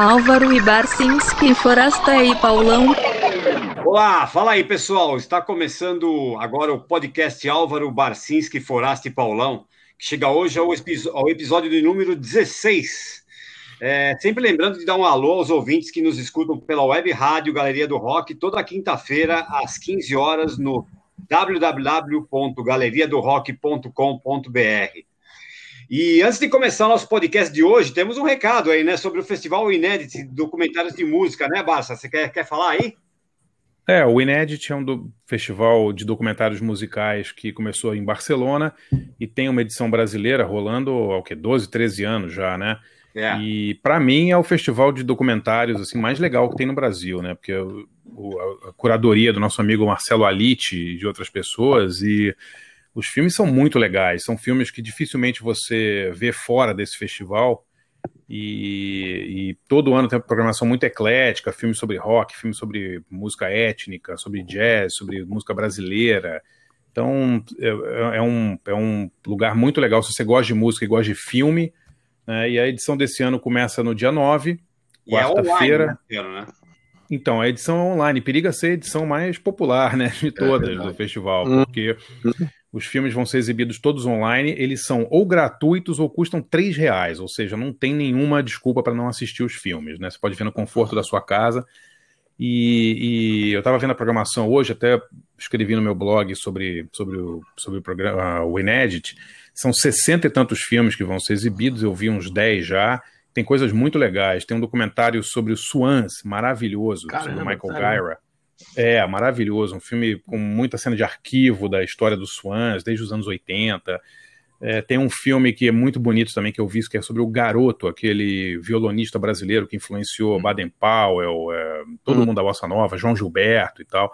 Álvaro e Barcinski, Forasta e Paulão. Olá, fala aí pessoal, está começando agora o podcast Álvaro Barcinski, Forasta e Paulão, que chega hoje ao, ao episódio de número 16. É, sempre lembrando de dar um alô aos ouvintes que nos escutam pela web rádio Galeria do Rock, toda quinta-feira, às 15 horas, no www.galeriadorock.com.br. E antes de começar o nosso podcast de hoje, temos um recado aí, né, sobre o Festival Inédito de Documentários de Música, né, Barça? Você quer, quer falar aí? É, o Inédit é um do festival de documentários musicais que começou em Barcelona e tem uma edição brasileira rolando há o quê? 12, 13 anos já, né? É. E para mim é o festival de documentários assim mais legal que tem no Brasil, né? Porque o, a curadoria do nosso amigo Marcelo Alite e de outras pessoas e os filmes são muito legais, são filmes que dificilmente você vê fora desse festival. E, e, todo ano tem uma programação muito eclética, filmes sobre rock, filmes sobre música étnica, sobre jazz, sobre música brasileira. Então é, é, é um, é um lugar muito legal se você gosta de música e gosta de filme. Né? E a edição desse ano começa no dia 9, é quarta-feira. É né? Então, a edição é online periga ser a edição mais popular né, de todas é do festival, hum. porque os filmes vão ser exibidos todos online, eles são ou gratuitos ou custam três reais, ou seja, não tem nenhuma desculpa para não assistir os filmes, né? Você pode ver no conforto da sua casa. E, e eu estava vendo a programação hoje, até escrevi no meu blog sobre, sobre, o, sobre o programa, o Inédit. São sessenta e tantos filmes que vão ser exibidos, eu vi uns dez já. Tem coisas muito legais. Tem um documentário sobre o Swans, maravilhoso, Caramba, sobre o Michael Gyra é, maravilhoso. Um filme com muita cena de arquivo da história dos Swans, desde os anos 80. É, tem um filme que é muito bonito também, que eu vi, que é sobre o Garoto, aquele violonista brasileiro que influenciou hum. Baden Powell, é, todo hum. mundo da Bossa Nova, João Gilberto e tal.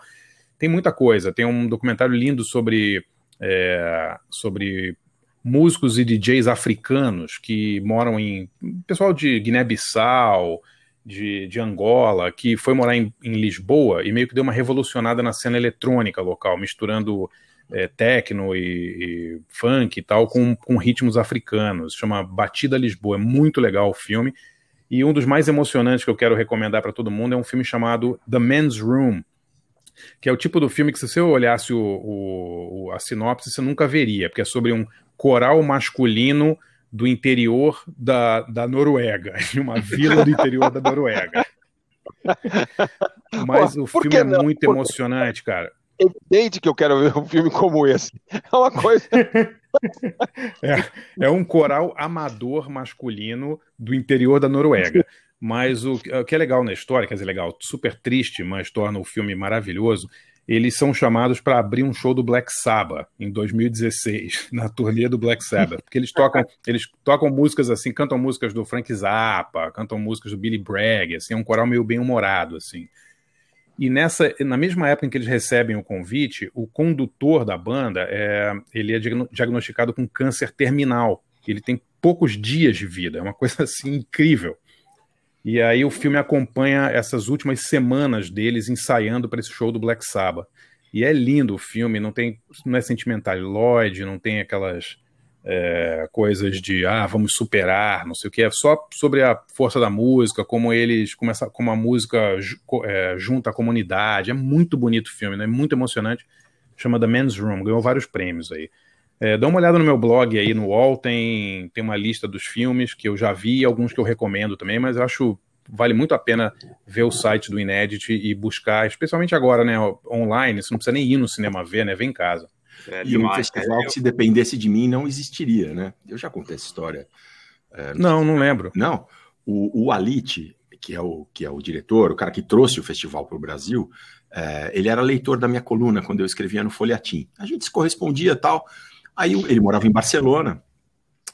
Tem muita coisa. Tem um documentário lindo sobre, é, sobre músicos e DJs africanos que moram em. pessoal de Guiné-Bissau, de, de Angola, que foi morar em, em, Lisboa e meio que deu uma revolucionada na cena eletrônica local, misturando é, techno e, e, funk e tal com, com ritmos africanos. Chama Batida Lisboa. É muito legal o filme. E um dos mais emocionantes que eu quero recomendar para todo mundo é um filme chamado The Men's Room, que é o tipo do filme que se você olhasse o, o, a sinopse você nunca veria, porque é sobre um coral masculino do interior da, da Noruega, de uma vila do interior da Noruega. Mas Pô, o filme é não? muito Por... emocionante, cara. Evidente que eu quero ver um filme como esse. É uma coisa. é, é um coral amador masculino do interior da Noruega. Mas o, o que é legal na história, quer dizer, legal, super triste, mas torna o filme maravilhoso, eles são chamados para abrir um show do Black Sabbath em 2016, na turnê do Black Sabbath, porque eles tocam, eles tocam músicas assim, cantam músicas do Frank Zappa, cantam músicas do Billy Bragg, assim, é um coral meio bem humorado assim. E nessa, na mesma época em que eles recebem o convite, o condutor da banda é, ele é diagnosticado com câncer terminal. Ele tem poucos dias de vida, é uma coisa assim incrível. E aí o filme acompanha essas últimas semanas deles ensaiando para esse show do Black Sabbath. E é lindo o filme, não tem, não é sentimentaloide, não tem aquelas é, coisas de ah, vamos superar, não sei o que, é só sobre a força da música, como eles, como, essa, como a música é, junta a comunidade. É muito bonito o filme, né? é muito emocionante. Chama The Men's Room, ganhou vários prêmios aí. É, dá uma olhada no meu blog aí no UOL, tem, tem uma lista dos filmes que eu já vi, alguns que eu recomendo também, mas eu acho vale muito a pena ver o site do Inedit e buscar, especialmente agora, né, online, você não precisa nem ir no cinema ver, né, vem em casa. É, e um festival que se dependesse de mim não existiria, né? Eu já contei essa história. É, não, não lembro. Não, o, o Alit, que é o, que é o diretor, o cara que trouxe o festival para o Brasil, é, ele era leitor da minha coluna quando eu escrevia no Folhetim. A gente se correspondia tal. Aí ele morava em Barcelona.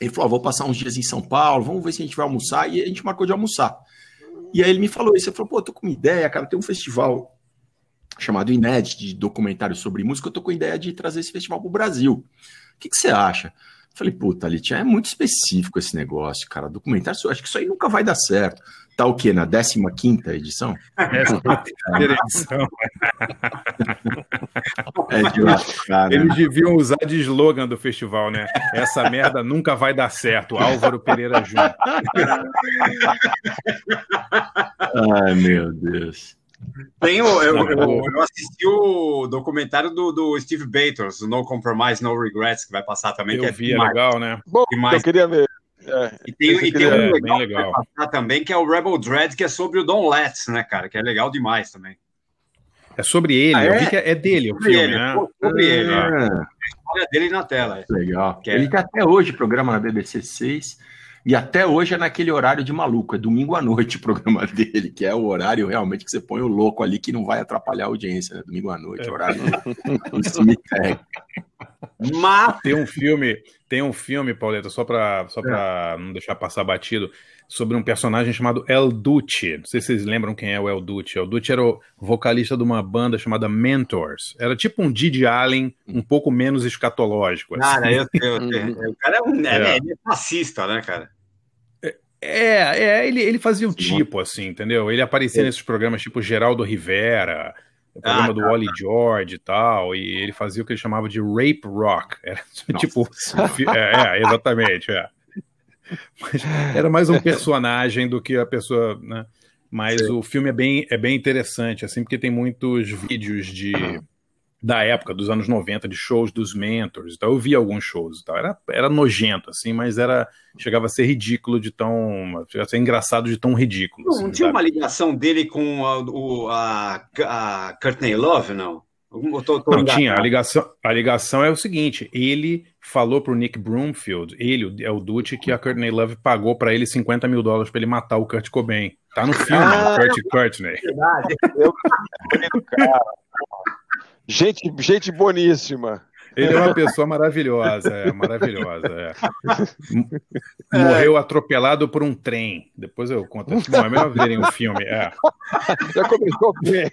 Ele falou: ah, vou passar uns dias em São Paulo, vamos ver se a gente vai almoçar. E a gente marcou de almoçar. E aí ele me falou isso. Ele falou: pô, tô com uma ideia, cara. Tem um festival chamado Inédit de documentário sobre música. Eu tô com a ideia de trazer esse festival pro Brasil. O que, que você acha? Falei, puta, Litia, é muito específico esse negócio, cara. Documentário, acho que isso aí nunca vai dar certo. Tá o quê? Na 15 edição? É edição. é de lascar, né? Eles deviam usar de slogan do festival, né? Essa merda nunca vai dar certo. Álvaro Pereira Júnior. Ai, meu Deus. Tem o, eu, eu, eu, assisti o documentário do, do Steve Bators, No Compromise, No Regrets, que vai passar também. Eu que é vi, é legal, né? Bom, eu queria ver. É, e tem, e tem um é, legal, legal. Vai também, que é o Rebel Dread, que é sobre o Don Letts, né, cara? Que é legal demais também. É sobre ele, ah, eu vi que é, é dele o filme, ele, né? Sobre ele, é. a história dele na tela. É. Legal. Que ele tem até hoje programa na BBC 6 e até hoje é naquele horário de maluco, é domingo à noite o programa dele, que é o horário realmente que você põe o louco ali, que não vai atrapalhar a audiência, né? Domingo à noite, é. horário do cemitério. Mas tem um filme, tem um filme, Pauleta, só para só pra não deixar passar batido, sobre um personagem chamado El Duce. Não sei se vocês lembram quem é o El Duce. El Duce era o vocalista de uma banda chamada Mentors. Era tipo um Didi Allen, um pouco menos escatológico. Assim. Cara, eu, eu, eu, o cara é um é. é fascista, né, cara? É, é ele, ele fazia o tipo, assim, entendeu? Ele aparecia é. nesses programas tipo Geraldo Rivera, o programa ah, do tá, Wally tá. George e tal, e ele fazia o que ele chamava de rape rock. Era tipo. é, é, exatamente, é. Mas era mais um personagem do que a pessoa, né? Mas Sim. o filme é bem, é bem interessante, assim, porque tem muitos vídeos de da época, dos anos 90, de shows dos mentors. Então eu vi alguns shows e tal. Era, era nojento, assim, mas era. Chegava a ser ridículo de tão. Chegava a ser engraçado de tão ridículo. Não, assim, tinha sabe? uma ligação dele com a, o, a, a Courtney Love, não? Tô, tô não tinha. A ligação, a ligação é o seguinte: ele falou pro Nick Broomfield, ele é o Duty, que a Courtney Love pagou para ele 50 mil dólares para ele matar o Kurt Cobain. Tá no filme, ah, Kurt Courtney. Eu, cara. Gente, gente boníssima. Ele é uma pessoa maravilhosa, é, maravilhosa. É. Morreu atropelado por um trem. Depois eu conto. Bom, é melhor verem o filme. É. Já começou bem.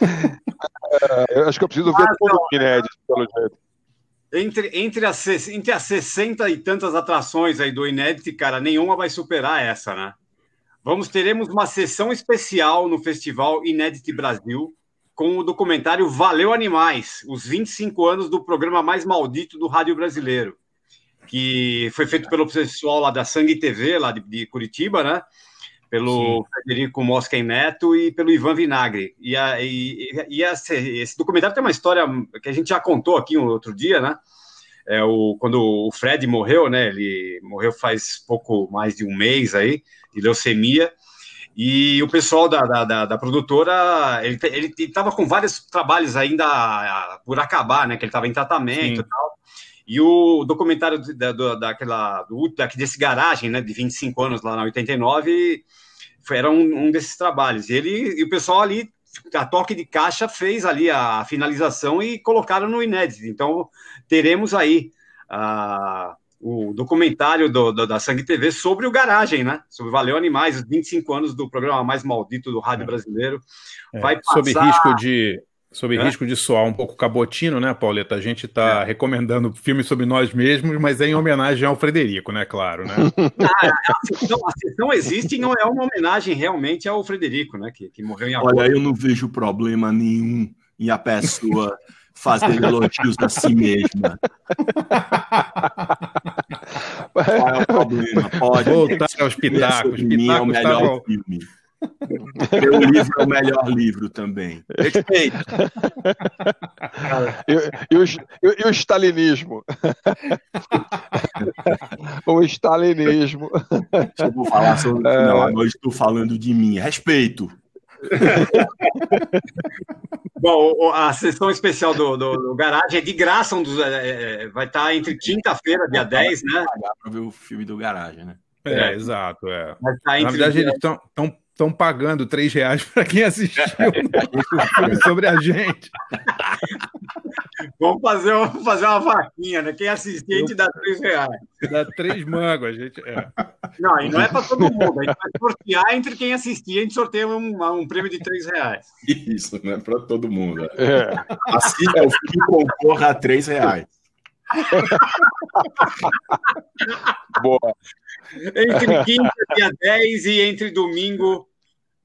É, eu acho que eu preciso ver ah, tudo o inédito, pelo jeito. Entre, entre, as, entre as 60 e tantas atrações aí do Inédito, cara, nenhuma vai superar essa, né? Vamos, teremos uma sessão especial no Festival Inédito Brasil, com o documentário Valeu Animais, os 25 anos do programa mais maldito do rádio brasileiro, que foi feito pelo pessoal lá da Sangue TV, lá de, de Curitiba, né? Pelo Sim. Frederico Mosquen Neto e pelo Ivan Vinagre. E, a, e, e esse, esse, documentário tem uma história que a gente já contou aqui um outro dia, né? É o, quando o Fred morreu, né? Ele morreu faz pouco mais de um mês aí, de leucemia. E o pessoal da, da, da, da produtora, ele estava com vários trabalhos ainda por acabar, né? Que ele estava em tratamento Sim. e tal. E o documentário da, daquela, do, desse garagem, né, de 25 anos lá na 89, foi, era um, um desses trabalhos. E ele e o pessoal ali, a toque de caixa, fez ali a finalização e colocaram no inédito. Então, teremos aí. Uh, o documentário do, do, da Sangue TV sobre o Garagem, né? Sobre Valeu Animais, os 25 anos do programa mais maldito do rádio é. brasileiro. É. Vai passar... Sob risco de sob é? risco de soar um pouco cabotino, né, Pauleta? A gente está é. recomendando filmes sobre nós mesmos, mas é em homenagem ao Frederico, né? Claro, né? Ah, a, sessão, a sessão existe e não é uma homenagem realmente ao Frederico, né? Que, que morreu em Olha, eu não vejo problema nenhum em a pessoa fazer elogios a si mesma. Qual é o problema? Pode. Voltar aos pitacos. Mim é o melhor tá filme. Meu livro é o melhor livro também. Respeito. E, e, o, e, o stalinismo? o stalinismo. Eu vou falar sobre. É... Não, agora estou falando de mim. Respeito. Bom, a sessão especial do, do, do Garagem é de graça, um dos, é, é vai estar tá entre quinta-feira, dia 10, né? Para ver o filme do Garagem, né? É, é. exato. É. Tá Na verdade, eles estão estão pagando três reais para quem assistiu sobre a gente. Vamos fazer, vamos fazer uma vaquinha, né? Quem assistir, a gente dá três reais. Dá três mangos, a gente. É. Não, e não é para todo mundo. A gente vai sortear entre quem assistir, a gente sorteia um, um prêmio de três reais. Isso, não é para todo mundo. É. Assista o filme concorra a três reais. Boa. Entre quinta, dia 10 e entre domingo,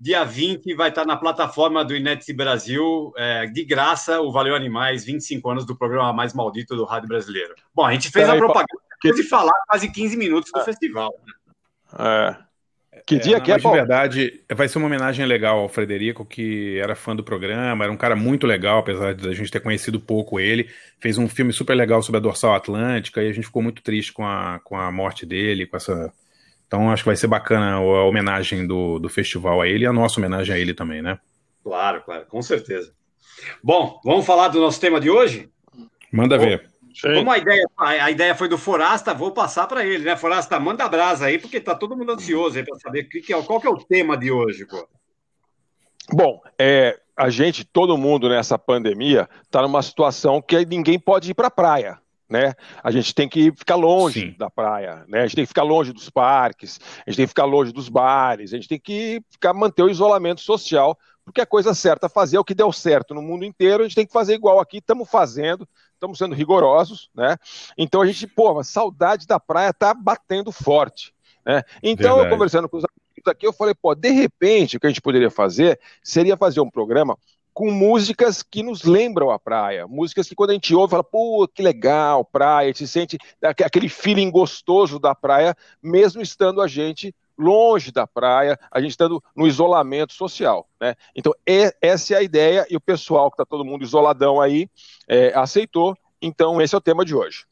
Dia 20 vai estar na plataforma do Inet Brasil, é, de graça, o Valeu Animais, 25 anos do programa mais maldito do rádio brasileiro. Bom, a gente fez a propaganda depois de falar quase 15 minutos do é. festival. Né? É. Que dia é, que é, De verdade, vai ser uma homenagem legal ao Frederico, que era fã do programa, era um cara muito legal, apesar de a gente ter conhecido pouco ele. Fez um filme super legal sobre a dorsal atlântica e a gente ficou muito triste com a, com a morte dele, com essa. Então acho que vai ser bacana a homenagem do, do festival a ele e a nossa homenagem a ele também, né? Claro, claro, com certeza. Bom, vamos falar do nosso tema de hoje? Manda ver. Sim. Como a ideia, a ideia foi do Forasta, vou passar para ele, né? Forasta, manda brasa aí, porque tá todo mundo ansioso aí para saber que que é, qual que é o tema de hoje, pô. Bom, é, a gente, todo mundo nessa pandemia, está numa situação que ninguém pode ir para a praia. Né? A gente tem que ficar longe Sim. da praia, né? A gente tem que ficar longe dos parques, a gente tem que ficar longe dos bares, a gente tem que ficar manter o isolamento social, porque a coisa certa a fazer é o que deu certo no mundo inteiro, a gente tem que fazer igual aqui, estamos fazendo, estamos sendo rigorosos, né? Então a gente, pô, a saudade da praia tá batendo forte, né? Então Verdade. eu conversando com os amigos aqui, eu falei, pô, de repente o que a gente poderia fazer seria fazer um programa com músicas que nos lembram a praia, músicas que quando a gente ouve, fala, pô, que legal, praia, a gente sente aquele feeling gostoso da praia, mesmo estando a gente longe da praia, a gente estando no isolamento social. Né? Então, é, essa é a ideia, e o pessoal que está todo mundo isoladão aí é, aceitou. Então, esse é o tema de hoje.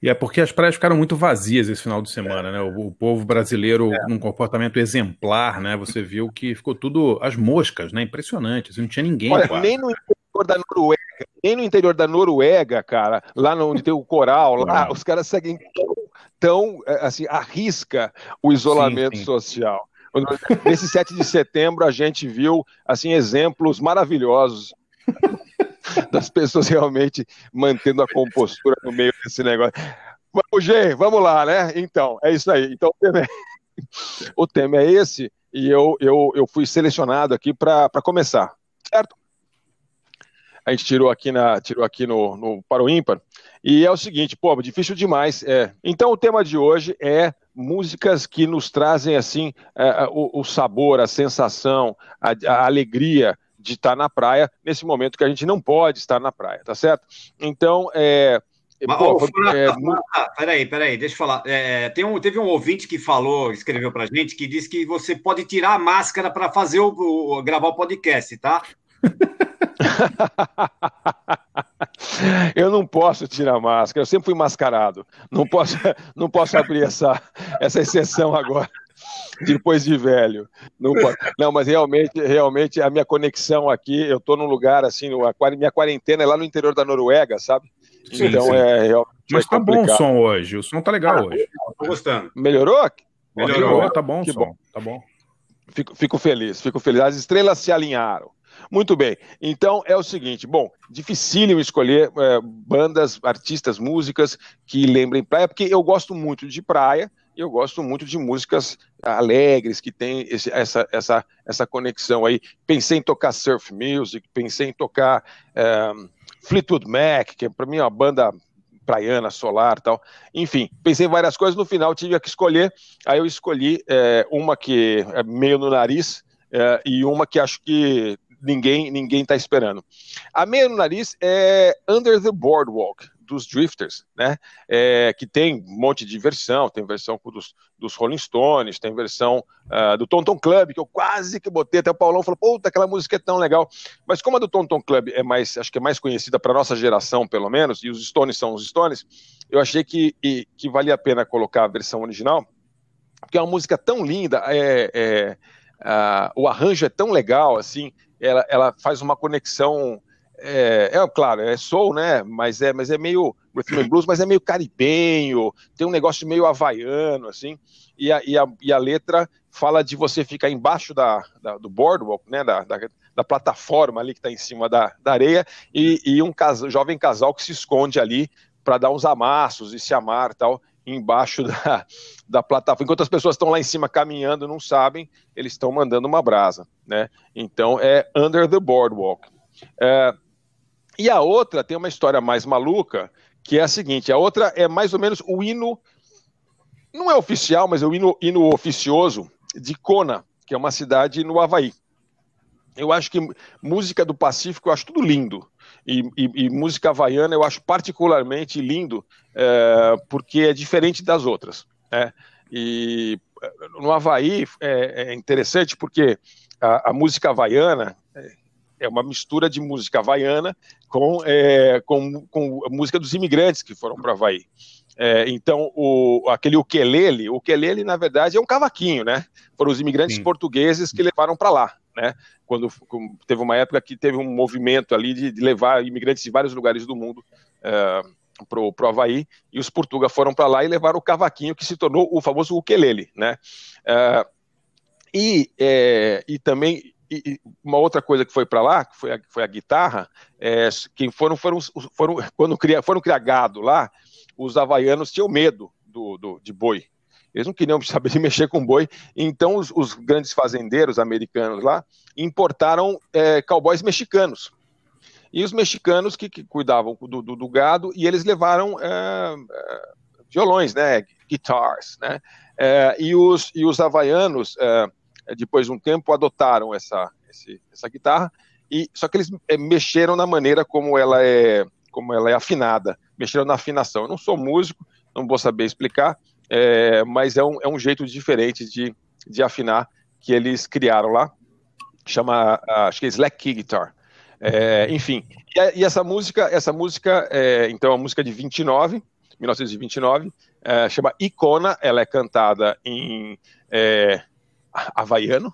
E é porque as praias ficaram muito vazias esse final de semana, é. né? O, o, povo brasileiro é. num comportamento exemplar, né? Você viu que ficou tudo as moscas, né? Impressionante, assim, não tinha ninguém. Olha, nem no interior da Noruega, nem no interior da Noruega, cara, lá onde tem o coral, lá os caras seguem tão, é, assim, arrisca o isolamento sim, sim. social. Nesse 7 de setembro, a gente viu, assim, exemplos maravilhosos das pessoas realmente mantendo a compostura no meio desse negócio. Vamos, Gê, vamos lá, né? Então, é isso aí. Então, o tema é, o tema é esse, e eu, eu, eu fui selecionado aqui para começar, certo? A gente tirou aqui, na, tirou aqui no, no para o ímpar. E é o seguinte, pô, difícil demais. É. Então o tema de hoje é músicas que nos trazem assim é, o, o, sabor, a sensação, a, a alegria de estar na praia nesse momento que a gente não pode estar na praia, tá certo? Então, é, mas, Pô, oh, é, muito... ah, peraí, peraí, deixa eu falar. É, tem um, teve um ouvinte que falou, escreveu pra gente, que disse que você pode tirar a máscara para fazer o, o, gravar o podcast, tá? eu não posso tirar a máscara, eu sempre fui mascarado. Não posso, não posso abrir essa, essa exceção agora, depois de velho. Não, não, mas realmente, realmente a minha conexão aqui, eu estou num lugar assim, a minha quarentena é lá no interior da Noruega, sabe? Sim, então sim. é realmente. Mas tá bom o som hoje, o som tá legal ah, hoje. Tô gostando. Melhorou? Melhorou, Melhorou tá bom o som, bom. tá bom. Fico, fico feliz, fico feliz. As estrelas se alinharam. Muito bem. Então é o seguinte: bom, dificílimo escolher é, bandas, artistas, músicas que lembrem praia, porque eu gosto muito de praia. e Eu gosto muito de músicas alegres que tem esse, essa, essa, essa conexão aí. Pensei em tocar surf music, pensei em tocar é, Fleetwood Mac, que para mim é uma banda praiana, solar tal. Enfim, pensei em várias coisas, no final tive que escolher. Aí eu escolhi é, uma que é meio no nariz é, e uma que acho que ninguém ninguém está esperando. A meia no nariz é Under the Boardwalk, dos Drifters, né? É, que tem um monte de versão, tem versão dos, dos Rolling Stones, tem versão uh, do Tonton Club, que eu quase que botei, até o Paulão falou, puta, aquela música é tão legal. Mas como a do Tonton Club é mais, acho que é mais conhecida para nossa geração, pelo menos, e os Stones são os Stones, eu achei que, e, que valia a pena colocar a versão original, porque é uma música tão linda, é, é uh, o arranjo é tão legal, assim, ela, ela faz uma conexão. É, é, claro, é soul, né? Mas é, mas é meio rhythm and blues, mas é meio caribenho, tem um negócio meio havaiano, assim. E a, e a, e a letra fala de você ficar embaixo da, da do boardwalk, né? Da, da, da, plataforma ali que está em cima da, da areia, e, e um casal, jovem casal que se esconde ali para dar uns amassos e se amar tal embaixo da, da plataforma. Enquanto as pessoas estão lá em cima caminhando, não sabem, eles estão mandando uma brasa, né? Então é Under the Boardwalk. É, e a outra tem uma história mais maluca, que é a seguinte: a outra é mais ou menos o hino, não é oficial, mas é o hino, hino oficioso de Kona, que é uma cidade no Havaí. Eu acho que música do Pacífico, eu acho tudo lindo. E, e, e, música havaiana eu acho particularmente lindo, é, porque é diferente das outras. Né? E no Havaí é, é interessante porque a, a, música havaiana é, é uma mistura de música havaiana com, é, com, com a música dos imigrantes que foram para o Havaí. É, então, o, aquele ukelele, o ukelele, na verdade, é um cavaquinho, né? Foram os imigrantes Sim. portugueses que levaram para lá, né? Quando teve uma época que teve um movimento ali de, de levar imigrantes de vários lugares do mundo é, para o Havaí, e os portugueses foram para lá e levaram o cavaquinho que se tornou o famoso ukelele, né? É, e, é, e também e uma outra coisa que foi para lá, que foi a, foi a guitarra, é, foram, foram, foram quando cria, foram criar gado lá, os havaianos tinham medo do, do, de boi. Eles não queriam saber de mexer com boi, então os, os grandes fazendeiros americanos lá importaram é, cowboys mexicanos. E os mexicanos que, que cuidavam do, do, do, gado, e eles levaram é, é, violões, né, guitars, né, é, e, os, e os havaianos, é, depois de um tempo, adotaram essa, esse, essa guitarra, e só que eles é, mexeram na maneira como ela é, como ela é afinada mexeram na afinação. Eu não sou músico, não vou saber explicar, é, mas é um, é um jeito diferente de, de afinar que eles criaram lá, chama, acho que é Slack Key Guitar. É, enfim, e, e, essa música, essa música, é, então, é uma música de 29, 1929, é, chama Icona, ela é cantada em é, havaiano,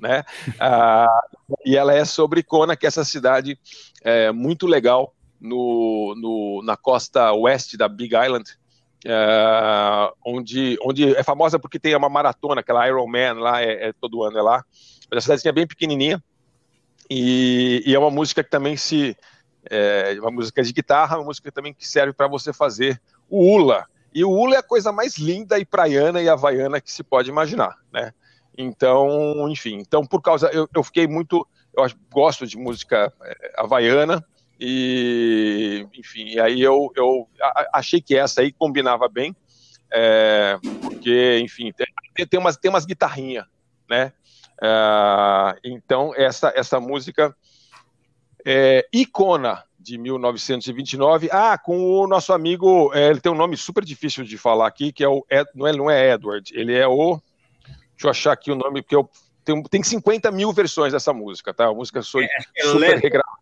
né? Ah, e ela é sobre Icona, que é essa cidade é, muito legal no, no, na costa oeste da Big Island, é, onde, onde é famosa porque tem uma maratona, aquela Ironman lá, é, é todo ano é lá. Mas a cidadezinha é bem pequenininha e, e, é uma música que também se é uma música de guitarra, uma música também que serve para você fazer o ula. E o ula é a coisa mais linda e praiana e havaiana que se pode imaginar, né? Então, enfim, então por causa eu, eu fiquei muito, eu gosto de música é, havaiana e, enfim, aí eu, eu achei que essa aí combinava bem, é, porque, enfim, tem, tem, umas, tem umas guitarrinhas, né? É, então, essa, essa música é Icona, de 1929. Ah, com o nosso amigo, é, ele tem um nome super difícil de falar aqui, que é o, Ed, não, é, não é Edward, ele é o, deixa eu achar aqui o nome, porque eu, tem, tem 50 mil versões dessa música, tá? A música sou, é, é super regravada.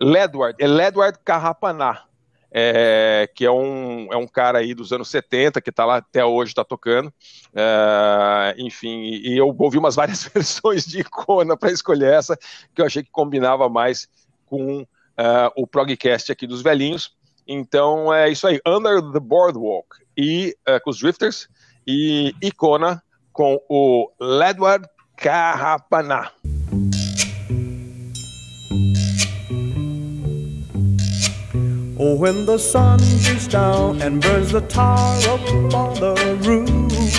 Ledward, é Ledward Carrapaná, é, que é um, é um cara aí dos anos 70, que está lá até hoje, está tocando. É, enfim, e eu ouvi umas várias versões de Icona para escolher essa, que eu achei que combinava mais com uh, o progcast aqui dos velhinhos. Então é isso aí, Under the Boardwalk e uh, com os Drifters e Icona com o Ledward Carrapaná. Oh, when the sun beats down and burns the tar up on the roof,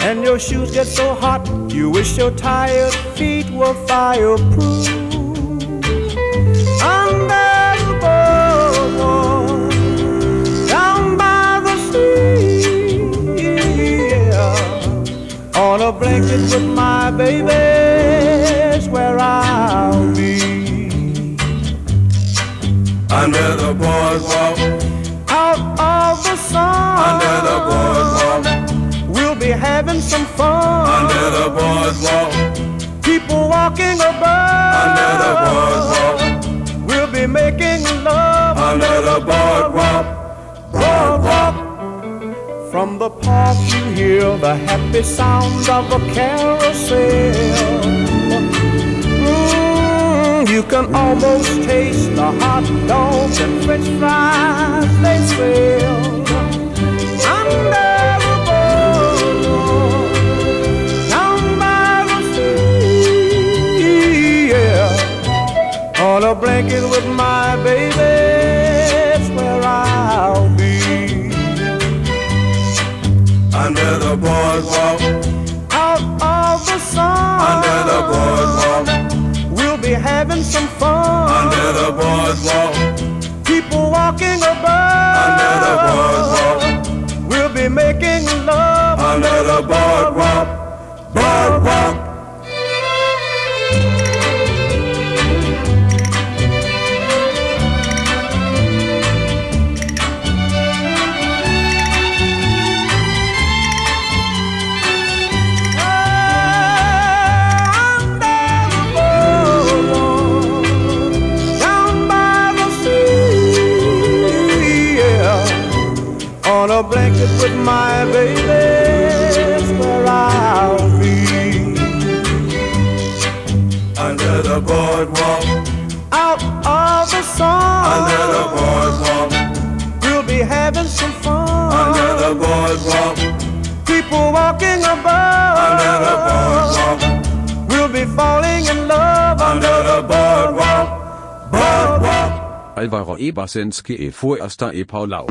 and your shoes get so hot, you wish your tired feet were fireproof. Under the boardwalk, down by the sea, yeah. on a blanket with my baby, where I'll under the boardwalk. Out of the sun, under the boardwalk. We'll be having some fun under the boardwalk. People walking above under the boardwalk. We'll be making love under the boardwalk. Boardwalk. From the park you hear the happy sounds of a carousel you can almost taste the hot dogs and french fries they sell under the boardwalk down the sea. Yeah. On a blanket with my baby, it's where I'll be. Under the boardwalk, out of the sun, under the boardwalk the boardwalk. People walking above. Under the boardwalk. We'll be making love. Under the boardwalk. Boardwalk. Of the sun. Under the boardwalk, we'll be having some fun. Under the boardwalk, people walking above. Under the boardwalk, we'll be falling in love. Under the boardwalk, boardwalk. Alvaro Ebersenski e Fuersta e Paulau.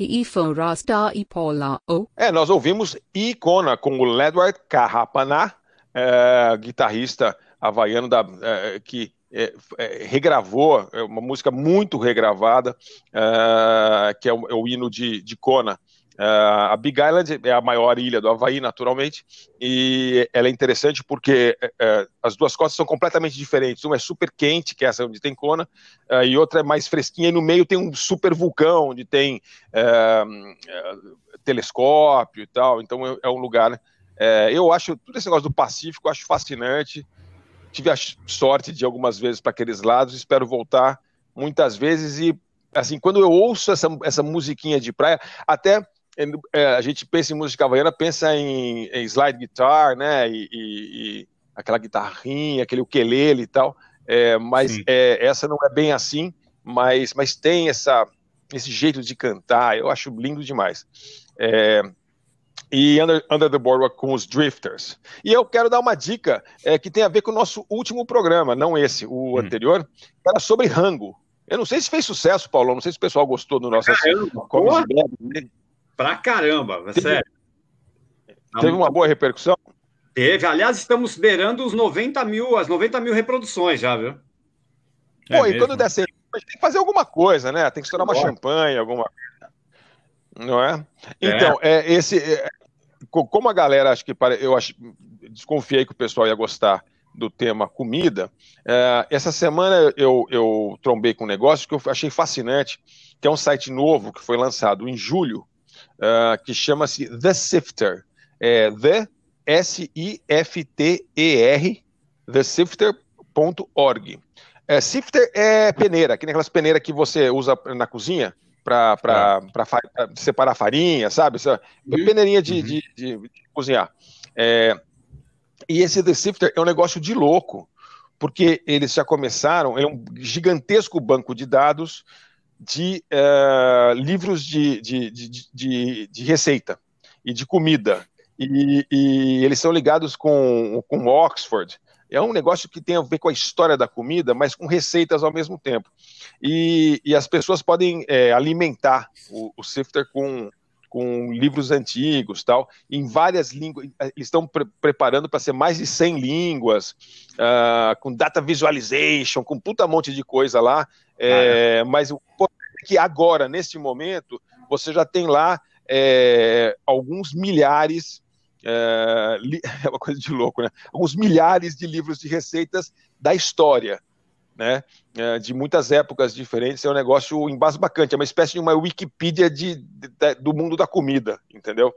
E Forasta e Paula O. É, nós ouvimos Icona com o Ledward Carrapaná, é, guitarrista havaiano da, é, que é, é, regravou é uma música muito regravada, é, que é o, é o, hino de, de Kona. Uh, a Big Island é a maior ilha do Havaí, naturalmente, e ela é interessante porque uh, as duas costas são completamente diferentes. Uma é super quente, que é essa onde tem Kona, uh, e outra é mais fresquinha, e no meio tem um super vulcão, onde tem telescópio e tal. Então é, é um lugar. eu acho, tudo esse negócio do Pacífico, acho fascinante. Tive a sorte de algumas vezes para aqueles lados, espero voltar muitas vezes e assim, quando eu ouço essa, essa musiquinha de praia, até é, a gente pensa em música havaiana, pensa em, em slide guitar, né, e, e, e, aquela guitarrinha, aquele ukulele e tal, é, mas é, essa não é bem assim, mas, mas tem essa, esse jeito de cantar, eu acho lindo demais. É, e Under, Under, the Boardwalk com os Drifters. E eu quero dar uma dica é, que tem a ver com o nosso último programa, não esse, o hum. anterior, que era sobre rango. Eu não sei se fez sucesso, Paulo, não sei se o pessoal gostou do nosso... Caramba, Pra caramba, é sério. Teve uma boa repercussão? Teve. Aliás, estamos beirando os 90 mil, as 90 mil reproduções já, viu? É Pô, e quando der certo, tem que fazer alguma coisa, né? Tem que estourar uma champanhe, alguma Não é? Então, é, é esse. É, como a galera, acho que eu acho, desconfiei que o pessoal ia gostar do tema comida. É, essa semana eu, eu trombei com um negócio que eu achei fascinante, que é um site novo que foi lançado em julho, é, que chama-se The Sifter. É, The S-I-F-T-E-R, thesifter.org. É, sifter é peneira, que nem aquelas peneiras que você usa na cozinha para é. separar farinha, sabe? Uhum. Peneirinha de, uhum. de, de, de cozinhar. É, e esse The Sifter é um negócio de louco, porque eles já começaram, é um gigantesco banco de dados de uh, livros de, de, de, de, receita e de comida. E, e, eles são ligados com, com Oxford. É um negócio que tem a ver com a história da comida, mas com receitas ao mesmo tempo. E, e as pessoas podem é, alimentar o, o Sifter com, com livros antigos, tal, em várias línguas. Eles estão pre preparando para ser mais de 100 línguas, uh, com data visualization, com puta monte de coisa lá. É, mas o é que agora, neste momento, você já tem lá é, alguns milhares. É, é uma coisa de louco, né? Alguns milhares de livros de receitas da história né, é, de muitas épocas diferentes, é um negócio embasbacante, é uma espécie de uma Wikipedia de, de do mundo da comida, entendeu?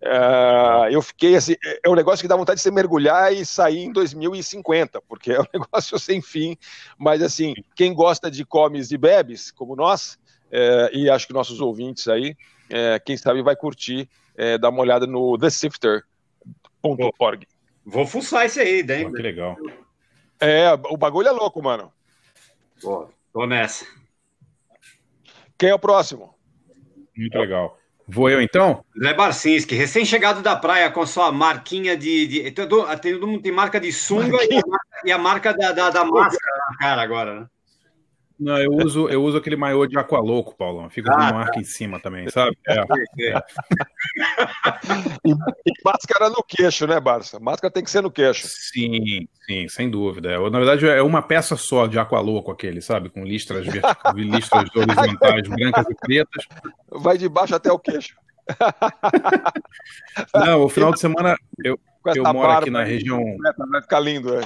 É, eu fiquei assim, é, é um negócio que dá vontade de você mergulhar e sair em 2050, porque é um negócio sem fim, mas assim, quem gosta de comes e bebes, como nós, é, e acho que nossos ouvintes aí, é, quem sabe vai curtir, é, dar uma olhada no thesifter.org. Vou fuçar isso aí, daí. que legal. É, o bagulho é louco, mano. Pô, tô nessa. Quem é o próximo? Muito legal. Vou eu então? Zé Barcinski, recém-chegado da praia com sua marquinha de. de todo, todo mundo tem marca de sunga e a marca, e a marca da, da, da máscara na cara agora, né? Não, eu uso, eu uso aquele maiô de Aqualoco, Paulão. Fica com ah, marca tá. em cima também, sabe? É. é. e, e, máscara no queixo, né, Barça? Máscara tem que ser no queixo. Sim, sim, sem dúvida. Na verdade, é uma peça só de Aqualoco aquele, sabe? Com listras, listras horizontais brancas e pretas. Vai de baixo até o queixo. Não, o final de semana eu, eu moro aqui na região. Vai ficar lindo, é.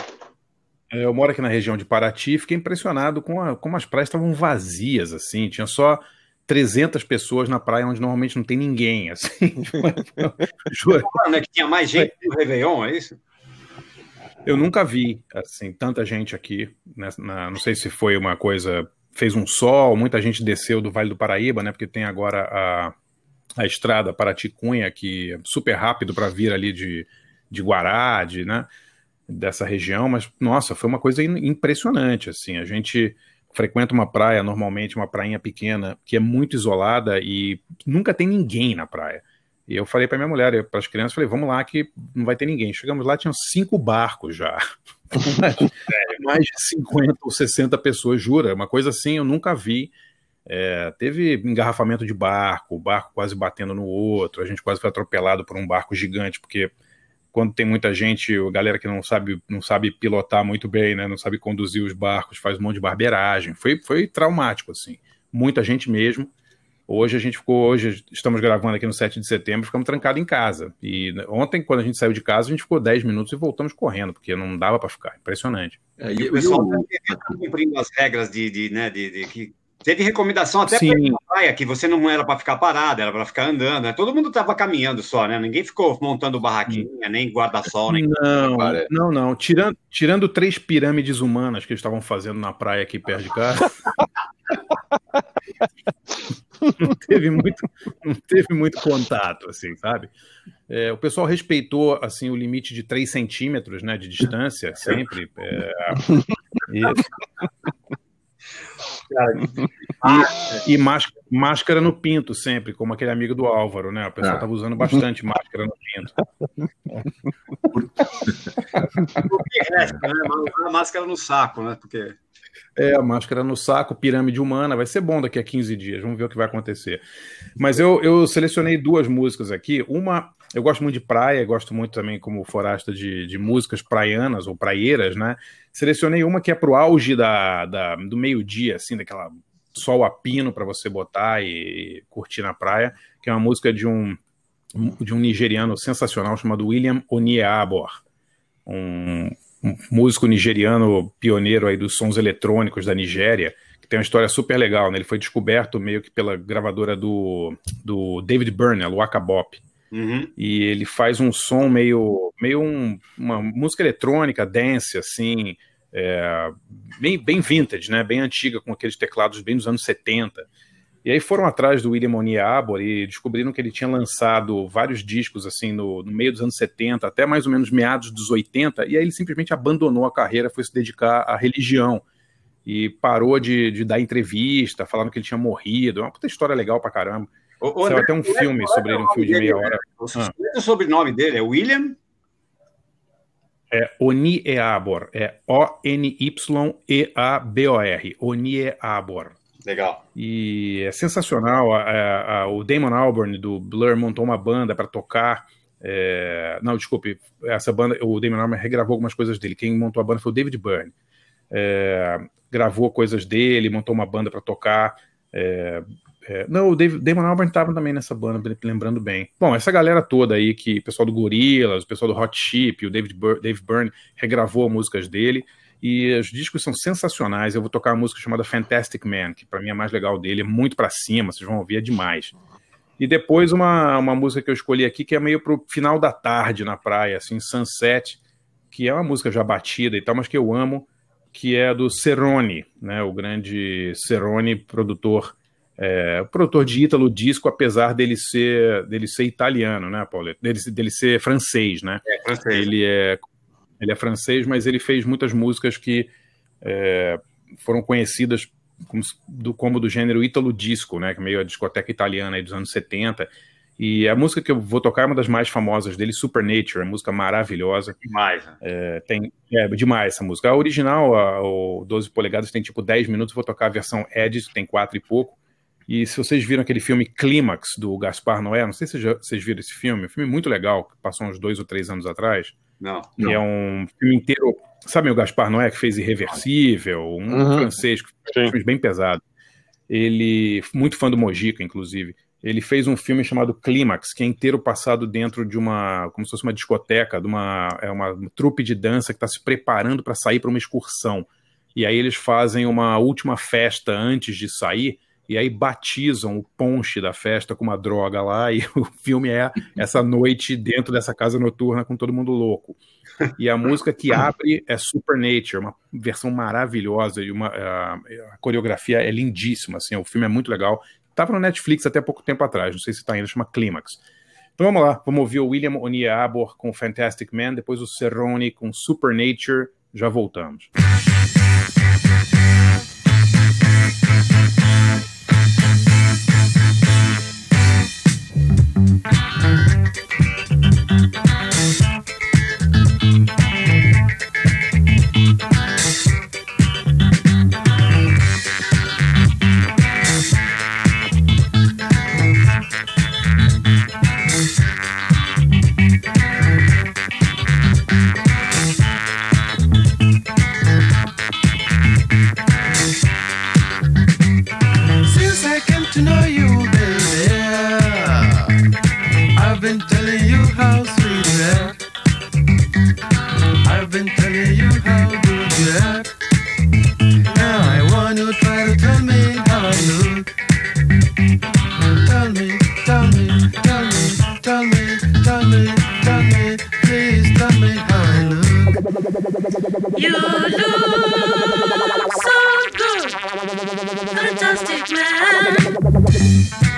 É, eu moro aqui na região de Paraty e fiquei impressionado com a, como as praias estavam vazias, assim, tinha só 300 pessoas na praia onde normalmente não tem ninguém, assim. Juro. Não é que tinha mais gente no Réveillon, é isso? Eu nunca vi, assim, tanta gente aqui, né, na, não sei se foi uma coisa, fez um sol, muita gente desceu do Vale do Paraíba, né, porque tem agora a, a estrada Paraty-Cunha, que é super rápido para vir ali de, de Guará, de, né, dessa região, mas nossa, foi uma coisa impressionante assim. A gente frequenta uma praia, normalmente uma prainha pequena, que é muito isolada e nunca tem ninguém na praia. E eu falei para minha mulher, para as crianças, falei, vamos lá que não vai ter ninguém. Chegamos lá, tinham cinco barcos já. mais, de 50 ou 60 pessoas, jura, uma coisa assim eu nunca vi. É, teve engarrafamento de barco, o barco quase batendo no outro, a gente quase foi atropelado por um barco gigante, porque quando tem muita gente, a galera que não sabe, não sabe pilotar muito bem, né, não sabe conduzir os barcos, faz um monte de barbeiragem. Foi, foi traumático, assim. Muita gente mesmo. Hoje a gente ficou, hoje estamos gravando aqui no 7 de setembro, ficamos trancados em casa. E ontem, quando a gente saiu de casa, a gente ficou 10 minutos e voltamos correndo, porque não dava para ficar. Impressionante. É, e o pessoal está cumprindo as regras de, de, né, de, de, que Teve recomendação até para praia, que você não era para ficar parado, era para ficar andando. Né? Todo mundo estava caminhando só, né? Ninguém ficou montando barraquinha, nem guarda-sol, nem. Não, não, não. Tirando, tirando três pirâmides humanas que eles estavam fazendo na praia aqui perto de casa. não teve muito, não teve muito contato, assim, sabe? É, o pessoal respeitou assim o limite de 3 centímetros, né, de distância, sempre. É, e, e, e máscara, máscara, no pinto sempre, como aquele amigo do Álvaro, né? O pessoal estava ah. usando bastante máscara no pinto. a máscara no saco, né? Porque... É, a máscara no saco, pirâmide humana, vai ser bom daqui a 15 dias, vamos ver o que vai acontecer. Mas eu, eu selecionei duas músicas aqui. Uma eu gosto muito de praia, gosto muito também, como forasta, de, de músicas praianas ou praieiras, né? Selecionei uma que é pro auge da, da do meio-dia, assim, daquela sol a pino para você botar e curtir na praia, que é uma música de um, de um nigeriano sensacional chamado William Oniabor, um, um músico nigeriano pioneiro aí dos sons eletrônicos da Nigéria, que tem uma história super legal, né? Ele foi descoberto meio que pela gravadora do, do David Byrne, a Waka Bop. Uhum. E ele faz um som meio, meio um, uma música eletrônica, dance, assim, é, bem, bem vintage, né? Bem antiga, com aqueles teclados bem dos anos 70. E aí foram atrás do William Oniabor e descobriram que ele tinha lançado vários discos assim no, no, meio dos anos 70, até mais ou menos meados dos 80, e aí ele simplesmente abandonou a carreira, foi se dedicar à religião. E parou de, de dar entrevista, falando que ele tinha morrido. É uma puta história legal pra caramba. O, o Saiu até um filme sobre ele, um filme de meia hora. O, ah. o sobrenome dele é William? É Onieabor. É O-N-Y-E-A-B-O-R. Onieabor. Legal. E é sensacional. A, a, a, o Damon Albarn do Blur montou uma banda para tocar. É... Não, desculpe, essa banda, o Damon Albarn regravou algumas coisas dele. Quem montou a banda foi o David Byrne. É... Gravou coisas dele, montou uma banda para tocar. É... É, não, o Dave, Damon Albarn estava também nessa banda, lembrando bem. Bom, essa galera toda aí, que o pessoal do Gorillaz, o pessoal do Hot Chip, o David Bur Dave Byrne regravou músicas dele. E os discos são sensacionais. Eu vou tocar uma música chamada Fantastic Man, que para mim é a mais legal dele, é muito para cima, vocês vão ouvir, é demais. E depois uma, uma música que eu escolhi aqui, que é meio pro final da tarde na praia, assim, Sunset, que é uma música já batida e tal, mas que eu amo, que é do Cerrone, né, o grande Cerrone, produtor é, produtor de ítalo disco, apesar dele ser dele ser italiano, né, Paulo? Dele, dele ser francês, né? É, francês. Ele é ele é francês, mas ele fez muitas músicas que é, foram conhecidas como do, como do gênero ítalo disco, né, que é meio a discoteca italiana aí dos anos 70. E a música que eu vou tocar é uma das mais famosas dele, Supernature, é música maravilhosa. Demais, né? É, tem, é demais essa música. A original, a, o 12 polegadas, tem tipo 10 minutos, vou tocar a versão Edit, tem 4 e pouco. E se vocês viram aquele filme Clímax, do Gaspar Noé, não sei se vocês viram esse filme, um filme muito legal, que passou uns dois ou três anos atrás. Não. Que não. é um filme inteiro. Sabe o Gaspar Noé, que fez Irreversível, um uhum. francês, que fez filmes bem pesado. Ele, muito fã do Mojica, inclusive. Ele fez um filme chamado Clímax, que é inteiro passado dentro de uma, como se fosse uma discoteca, de uma, é uma trupe de dança que está se preparando para sair para uma excursão. E aí eles fazem uma última festa antes de sair, e aí batizam o ponche da festa com uma droga lá, e o filme é essa noite dentro dessa casa noturna com todo mundo louco. E a música que abre é Supernature, uma versão maravilhosa, e uma, a, a coreografia é lindíssima, assim, o filme é muito legal. Tava no Netflix até pouco tempo atrás, não sei se tá ainda, chama Clímax. Então vamos lá, vamos ouvir o William Oniabor com Fantastic Man, depois o Cerrone com Supernature, já voltamos. You look so good, fantastic man.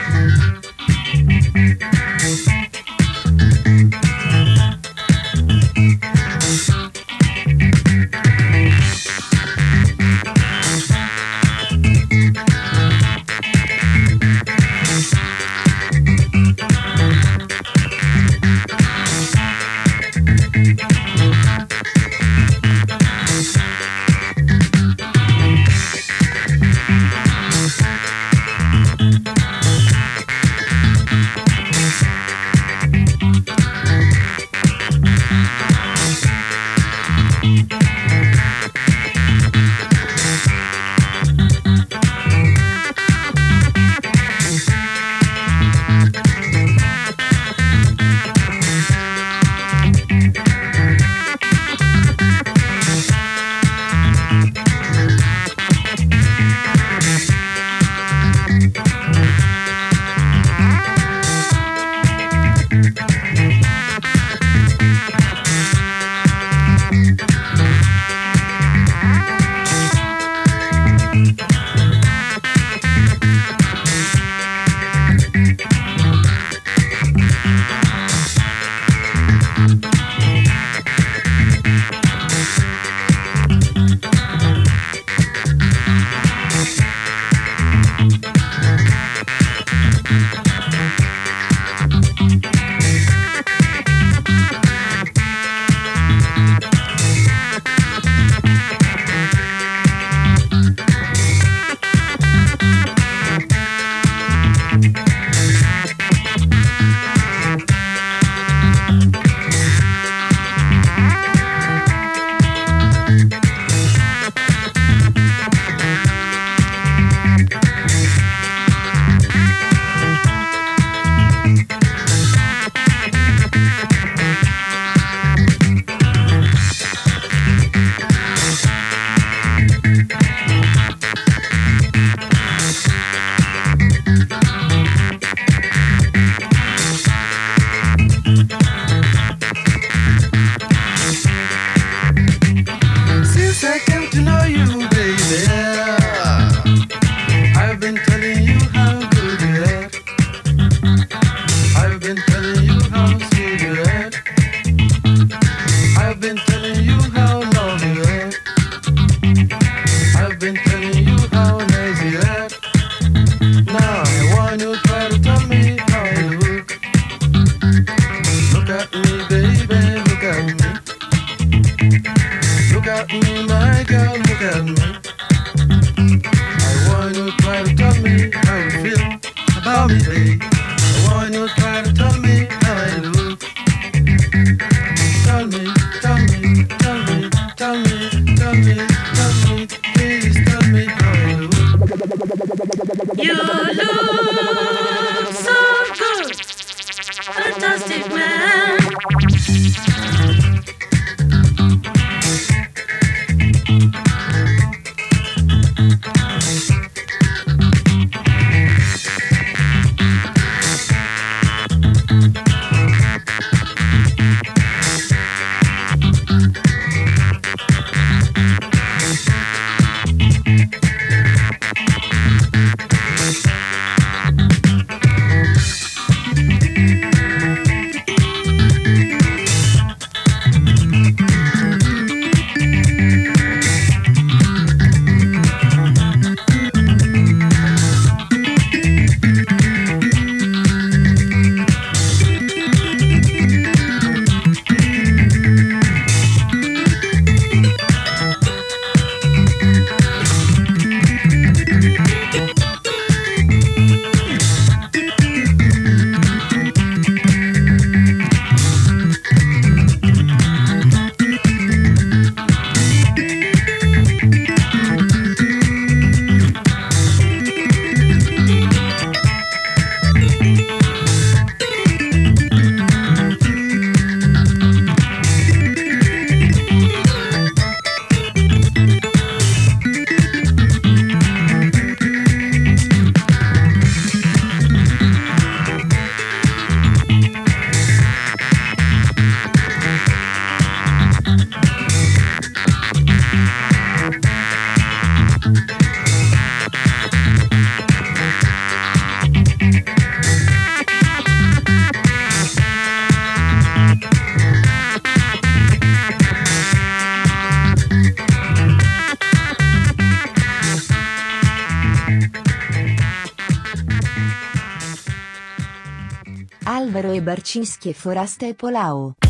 Barcińskie Foraste Polao.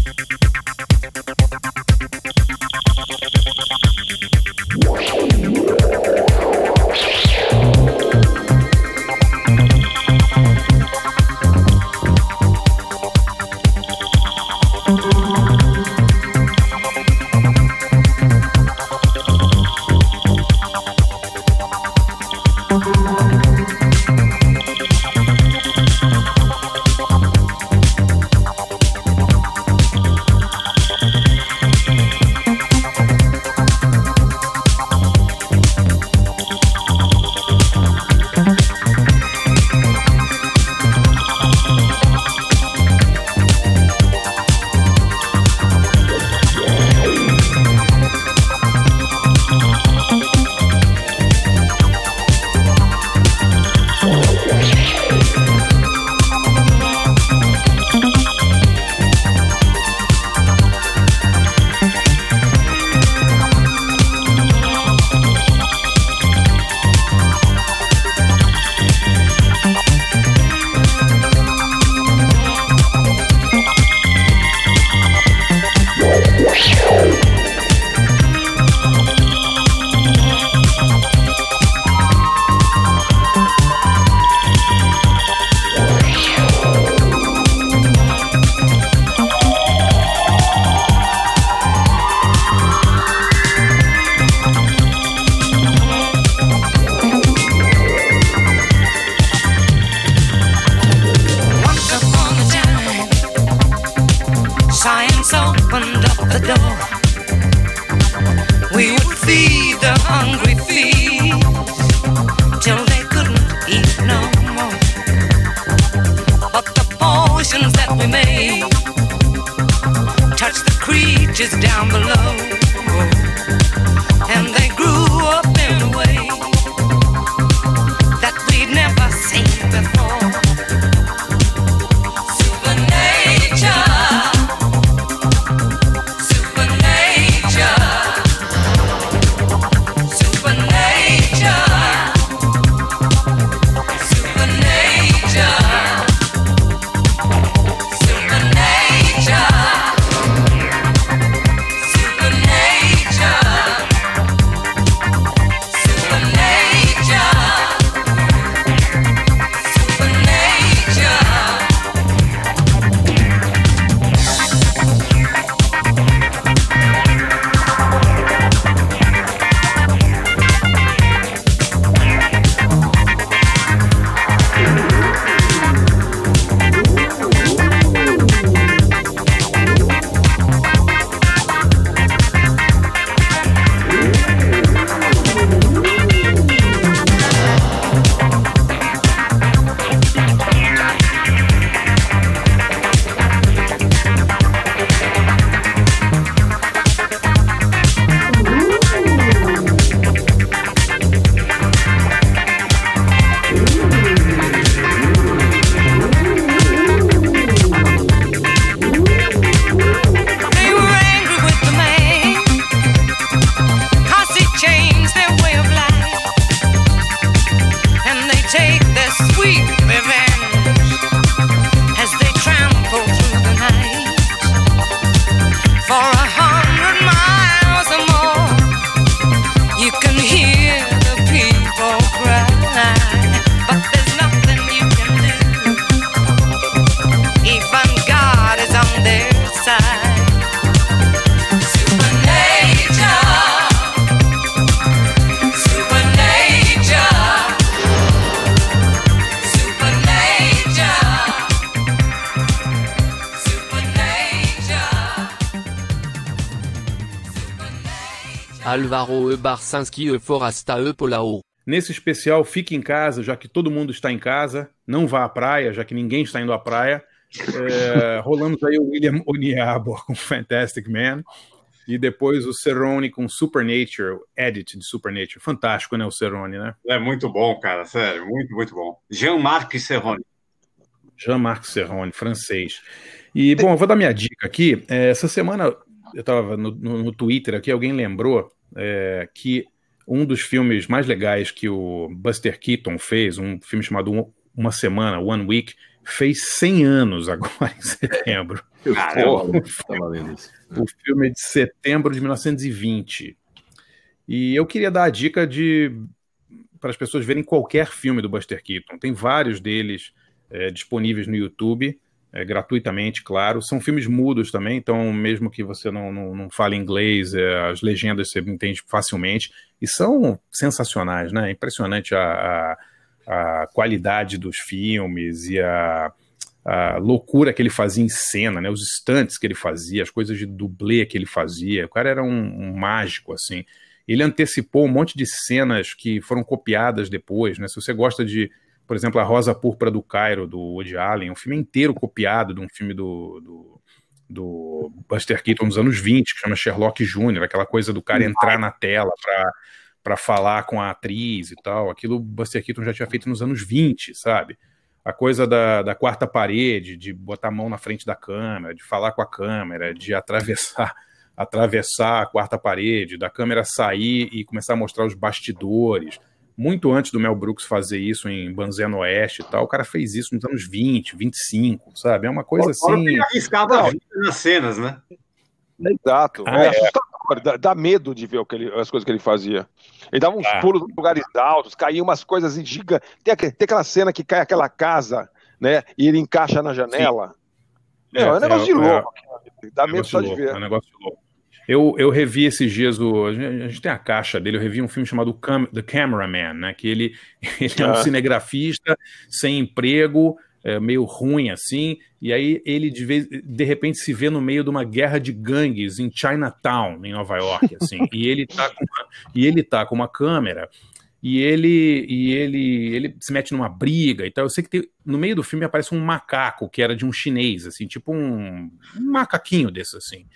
E Forasta e Polau. Nesse especial, fique em casa, já que todo mundo está em casa. Não vá à praia, já que ninguém está indo à praia. É, rolamos aí o William Oniabo com Fantastic Man. E depois o Cerrone com Supernature, Edit de Supernature. Fantástico, né, o Cerrone, né? É muito bom, cara, sério, muito, muito bom. Jean-Marc Cerrone. Jean-Marc Cerrone, francês. E, bom, eu vou dar minha dica aqui. É, essa semana, eu estava no, no, no, Twitter aqui, alguém lembrou é, que um dos filmes mais legais que o Buster Keaton fez, um filme chamado Uma Semana, One Week, fez 100 anos agora em setembro. Caramba, o filme é de setembro de 1920. E eu queria dar a dica de para as pessoas verem qualquer filme do Buster Keaton. Tem vários deles é, disponíveis no YouTube, é, gratuitamente, claro. São filmes mudos também, então mesmo que você não, não, não fale inglês, é, as legendas você entende facilmente. E são sensacionais, né? É impressionante a, a, a qualidade dos filmes e a, a loucura que ele fazia em cena, né? Os estantes que ele fazia, as coisas de dublê que ele fazia. O cara era um, um, mágico, assim. Ele antecipou um monte de cenas que foram copiadas depois, né? Se você gosta de, por exemplo, A Rosa Púrpura do Cairo, do Woody Allen, um filme inteiro copiado de um filme do, do, do Buster Keaton dos anos 20, que chama Sherlock Jr., aquela coisa do cara entrar na tela para para falar com a atriz e tal. Aquilo Buster Keaton já tinha feito nos anos 20, sabe? a coisa da, da quarta parede, de botar a mão na frente da câmera, de falar com a câmera, de atravessar atravessar a quarta parede, da câmera sair e começar a mostrar os bastidores. Muito antes do Mel Brooks fazer isso em Banzé no Oeste e tal, o cara fez isso nos anos 20, 25, sabe? É uma coisa assim. Ele arriscava a vida nas cenas, né? Exato. Ah, é, é assustador, dá, dá, medo de ver o que ele, as coisas que ele fazia. Ele dava uns ah. pulos em lugares altos, caía umas coisas gigantes. Tem, tem, aquela cena que cai aquela casa, né? E ele encaixa na janela. É, é, um negócio é, de louco. É, dá medo só de ver. É um negócio de louco. Eu, eu revi esses dias o. A gente tem a caixa dele, eu revi um filme chamado Cam, The Cameraman, né? Que ele, ele é um ah. cinegrafista sem emprego, é, meio ruim assim, e aí ele de, vez, de repente se vê no meio de uma guerra de gangues em Chinatown, em Nova York, assim, e ele tá com uma, e ele tá com uma câmera e ele e ele ele se mete numa briga e tal. Eu sei que tem, no meio do filme aparece um macaco que era de um chinês, assim, tipo um, um macaquinho desse assim.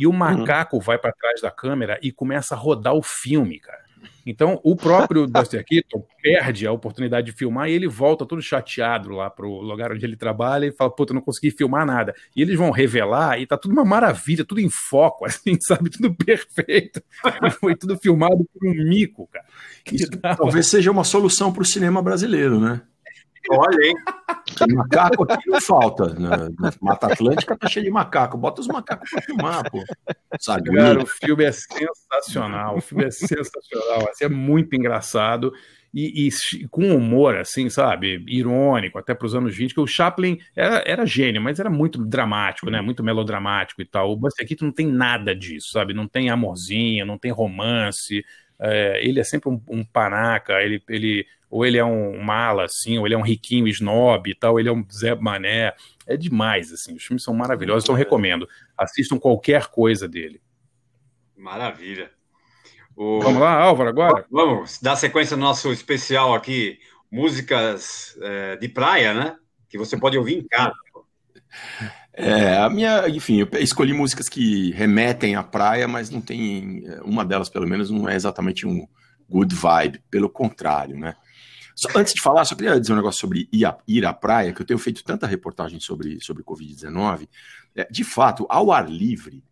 E o uhum. macaco uhum. vai para trás da câmera e começa a rodar o filme, cara. Então, o próprio Buster Keaton perde a oportunidade de filmar e ele volta todo chateado lá pro lugar onde ele trabalha e fala, puta, não consegui filmar nada. E eles vão revelar e tá tudo uma maravilha, tudo em foco, assim, sabe? Tudo perfeito. Foi tudo filmado por um mico, cara. Isso talvez seja uma solução para o cinema brasileiro, né? Olha, hein? macaco aqui não falta. Na, na, Mata Atlântica tá cheio de macaco. Bota os macacos pra filmar, pô. Sabe? Cara, o filme é sensacional. O filme é sensacional. Assim, é muito engraçado. E, e, com humor, assim, sabe? Irônico, até para os anos 20, que o Chaplin era, era gênio, mas era muito dramático, né? Muito melodramático e tal. O Buster Keaton não tem nada disso, sabe? Não tem amorzinho, não tem romance. É, ele é sempre um, um panaca, ele, ele ou ele é um mala, assim, ou ele é um riquinho snob e tal, ele é um Zé Mané. É demais, assim, os filmes são maravilhosos, então recomendo. Assistam qualquer coisa dele. Maravilha. O... Vamos lá, Álvaro, agora? Vamos dar sequência no nosso especial aqui, músicas é, de praia, né? Que você pode ouvir em casa. É, a minha, enfim, eu escolhi músicas que remetem à praia, mas não tem, uma delas pelo menos não é exatamente um good vibe, pelo contrário, né? Só, antes de falar, só queria dizer um negócio sobre ir, a, ir à praia, que eu tenho feito tanta reportagem sobre, sobre Covid-19. É, de fato, ao ar livre,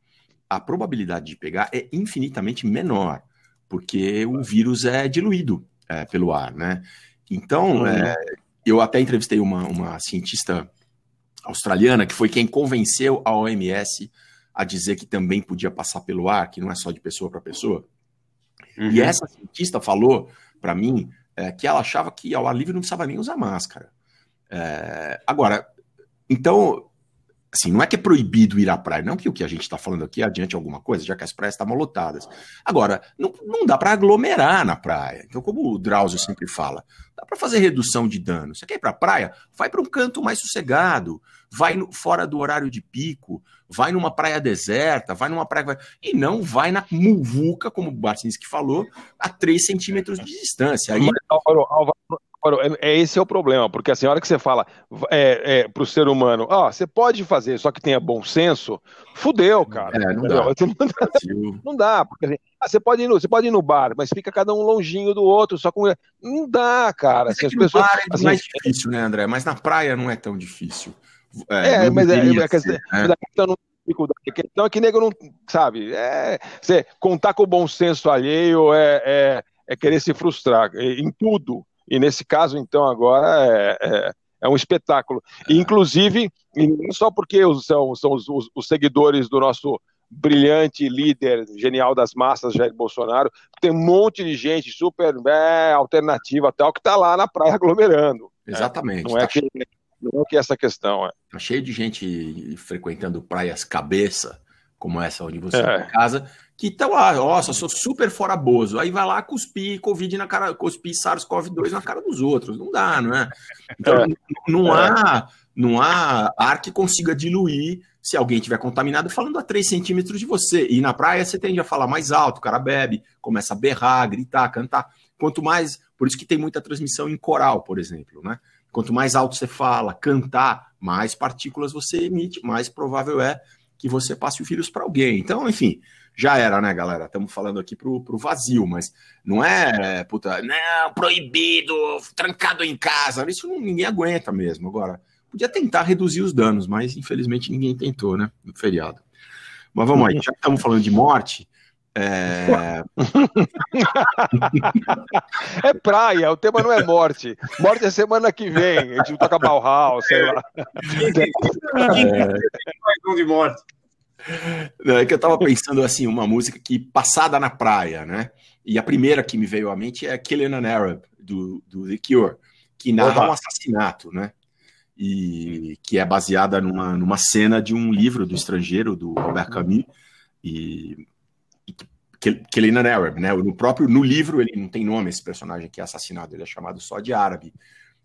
a probabilidade de pegar é infinitamente menor, porque o vírus é diluído é, pelo ar, né? Então, é, eu até entrevistei uma, uma cientista australiana que foi quem convenceu a OMS a dizer que também podia passar pelo ar, que não é só de pessoa para pessoa. Uhum. E essa cientista falou para mim é, que ela achava que ao ar livre não precisava nem usar máscara. É, agora, então, Assim, não é que é proibido ir à praia, não que o que a gente está falando aqui adiante alguma coisa, já que as praias estavam lotadas. Agora, não, não dá para aglomerar na praia. Então, como o Drauzio sempre fala, dá para fazer redução de dano. Você quer ir para a praia? Vai para um canto mais sossegado, vai no, fora do horário de pico, vai numa praia deserta, vai numa praia. E não vai na muvuca, como o Barcinski falou, a 3 centímetros de distância. Aí... Mas, Álvaro, Álvaro, é, esse é o problema, porque assim, a hora que você fala é, é, para o ser humano, ó, você pode fazer, só que tenha bom senso, fudeu, cara. É, não, dá. Não, dá, não dá, porque assim, ah, você, pode ir no, você pode ir no bar, mas fica cada um longinho do outro, só com. Não dá, cara. Assim, é as pessoas, bar é assim, mais difícil, né, André? Mas na praia não é tão difícil. É, mas é, questão, questão não a questão é que nego não sabe. É, você contar com o bom senso alheio é, é, é querer se frustrar em tudo. E nesse caso, então, agora é, é, é um espetáculo. E, inclusive, não só porque são, são os, os, os, seguidores do nosso brilhante líder genial das massas, Jair Bolsonaro, tem um monte de gente super é, alternativa tal, que está lá na praia aglomerando. Né? Exatamente. Não, é tá que, não é que essa questão é. Tá cheio de gente frequentando praias cabeça, como essa onde você é. em casa, que estão lá, nossa, sou super fora bozo. Aí vai lá cuspir Covid na cara, cuspir SARS-CoV-2 na cara dos outros. Não dá, não é? Então, é. não há não há ar que consiga diluir se alguém tiver contaminado falando a 3 centímetros de você. E na praia você tende a falar mais alto, o cara bebe, começa a berrar, gritar, cantar. Quanto mais, por isso que tem muita transmissão em coral, por exemplo, né? Quanto mais alto você fala, cantar, mais partículas você emite, mais provável é que você passe o vírus para alguém. Então, enfim, já era, né, galera? Estamos falando aqui pro, pro vazio, mas não é, puta, não, proibido, trancado em casa. Isso não, ninguém aguenta mesmo. Agora, podia tentar reduzir os danos, mas infelizmente ninguém tentou, né, no feriado. Mas vamos aí, já que estamos falando de morte. É... é praia, o tema não é morte. Morte é semana que vem. A gente toca Bauhaus, sei lá. É... de morte. É que eu tava pensando assim, uma música que passada na praia, né? E a primeira que me veio à mente é Killing an Arab, do, do The Cure, que narra um assassinato, né? E que é baseada numa, numa cena de um livro do estrangeiro, do Albert Camus, e, e Killing an Arab, né? No próprio no livro ele não tem nome esse personagem que é assassinado, ele é chamado só de árabe.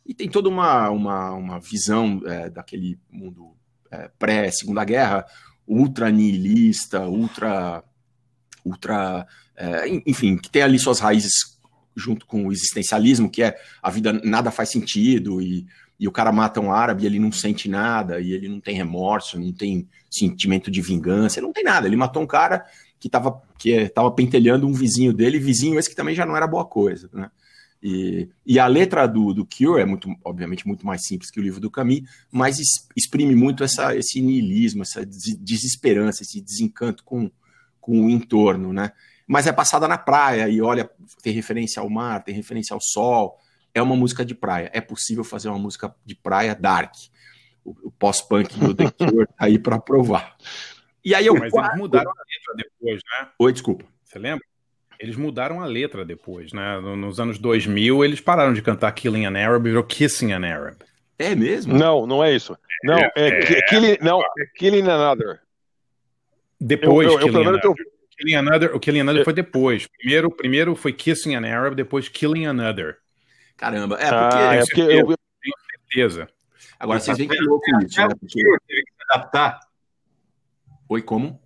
E tem toda uma, uma, uma visão é, daquele mundo é, pré-segunda guerra, ultra nihilista, ultra, ultra, é, enfim, que tem ali suas raízes junto com o existencialismo, que é a vida nada faz sentido e, e o cara mata um árabe e ele não sente nada e ele não tem remorso, não tem sentimento de vingança, não tem nada. Ele matou um cara que estava que estava pentelhando um vizinho dele, vizinho esse que também já não era boa coisa, né? E, e a letra do, do Cure é muito, obviamente, muito mais simples que o livro do Camus, mas exprime muito essa, esse niilismo, essa desesperança, esse desencanto com, com o entorno, né? Mas é passada na praia e olha, tem referência ao mar, tem referência ao sol. É uma música de praia. É possível fazer uma música de praia dark. O, o pós-punk do The Cure tá aí para provar. E aí eu Mas eles mudaram a letra depois, né? Oi, desculpa. Você lembra? Eles mudaram a letra depois, né? Nos anos 2000, eles pararam de cantar Killing an Arab e virou Kissing an Arab. É mesmo? Não, não é isso. Não, é, é, é killing, não, é Killing Another. Depois, eu, eu, Killing, eu, Another. killing Another. O Killing Another foi depois. Primeiro, primeiro foi Kissing an Arab, depois Killing Another. Caramba, é porque, ah, é porque eu, eu tenho certeza. Agora vocês veem que louco isso, né? Porque... teve que se adaptar. Oi, como?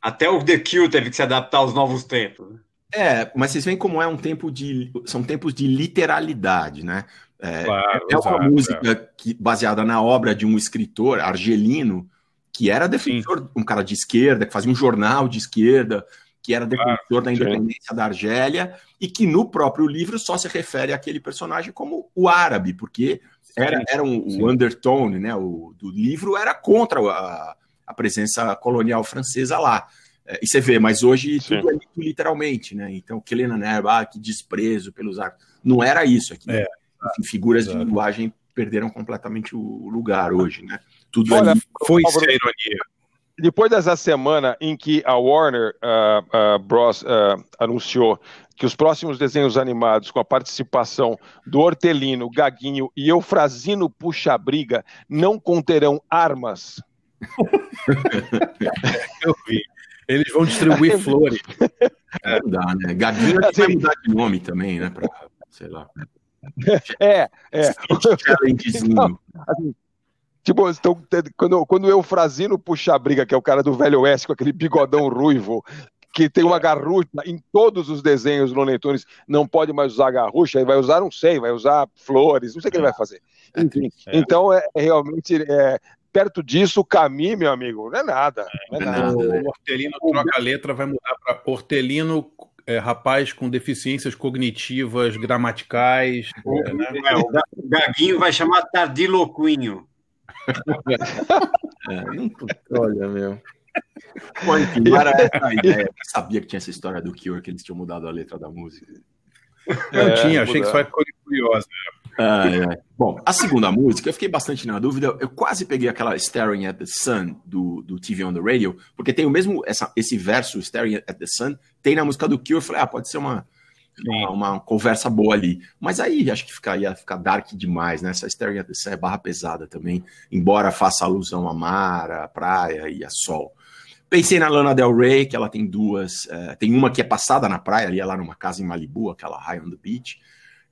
Até o The Kill teve que se adaptar aos novos tempos. Né? É, mas vocês veem como é um tempo de. São tempos de literalidade, né? É, claro, é uma música é. que, baseada na obra de um escritor argelino que era defensor, sim. um cara de esquerda, que fazia um jornal de esquerda, que era defensor claro, da independência sim. da Argélia, e que no próprio livro só se refere àquele personagem como o árabe, porque era, era um, o undertone né, o, do livro era contra a, a presença colonial francesa lá. É, e você vê, mas hoje Sim. tudo é literalmente, né? Então, Kelena Nerva, ah, que desprezo pelos arcos. Não era isso aqui. É. Enfim, figuras Exato. de linguagem perderam completamente o lugar hoje, né? Tudo Olha, ali foi sem ironia. Depois dessa semana em que a Warner uh, uh, Bros. Uh, anunciou que os próximos desenhos animados com a participação do Hortelino, Gaguinho e Eufrazino Puxa Briga não conterão armas Eu vi. Eles vão distribuir flores. É, não dá, né? Gaguinho é que vai mudar de nome também, né? Pra, sei lá. É, é. Challengezinho. Assim, tipo, então, quando, quando o Eufrazino puxa a briga, que é o cara do Velho Oeste com aquele bigodão ruivo, que tem uma garrucha em todos os desenhos do Looney não pode mais usar garrucha, ele vai usar, não sei, vai usar flores, não sei o que ele vai fazer. Enfim, É. então é, é realmente é, perto disso, o caminho, meu amigo, não é nada. Não é nada. O Hortelino troca a letra, vai mudar para Hortelino, é, rapaz com deficiências cognitivas, gramaticais. é, né? É, o Ga- o Gaguinho vai chamar Tardiloquinho. É, olha, meu. Bom, enfim, não era essa a ideia. Eu sabia que tinha essa história do Cure, que eles tinham mudado a letra da música. É, tinha, achei que mudar. só ficou curiosa. Ah, é. Bom, a segunda música, eu fiquei bastante na dúvida. Eu quase peguei aquela Staring at the Sun do, do TV on the Radio, porque tem o mesmo, essa, esse verso, Staring at the Sun, tem na música do Cure. Eu falei, ah, pode ser uma, uma, uma conversa boa ali. Mas aí acho que fica, ia ficar dark demais, né? Essa Staring at the Sun é barra pesada também, embora faça alusão a mar, a praia e a sol. Pensei na Lana Del Rey, que ela tem duas. eh, tem uma que é passada na praia, ali, é lá numa casa em Malibu, aquela High on the Beach.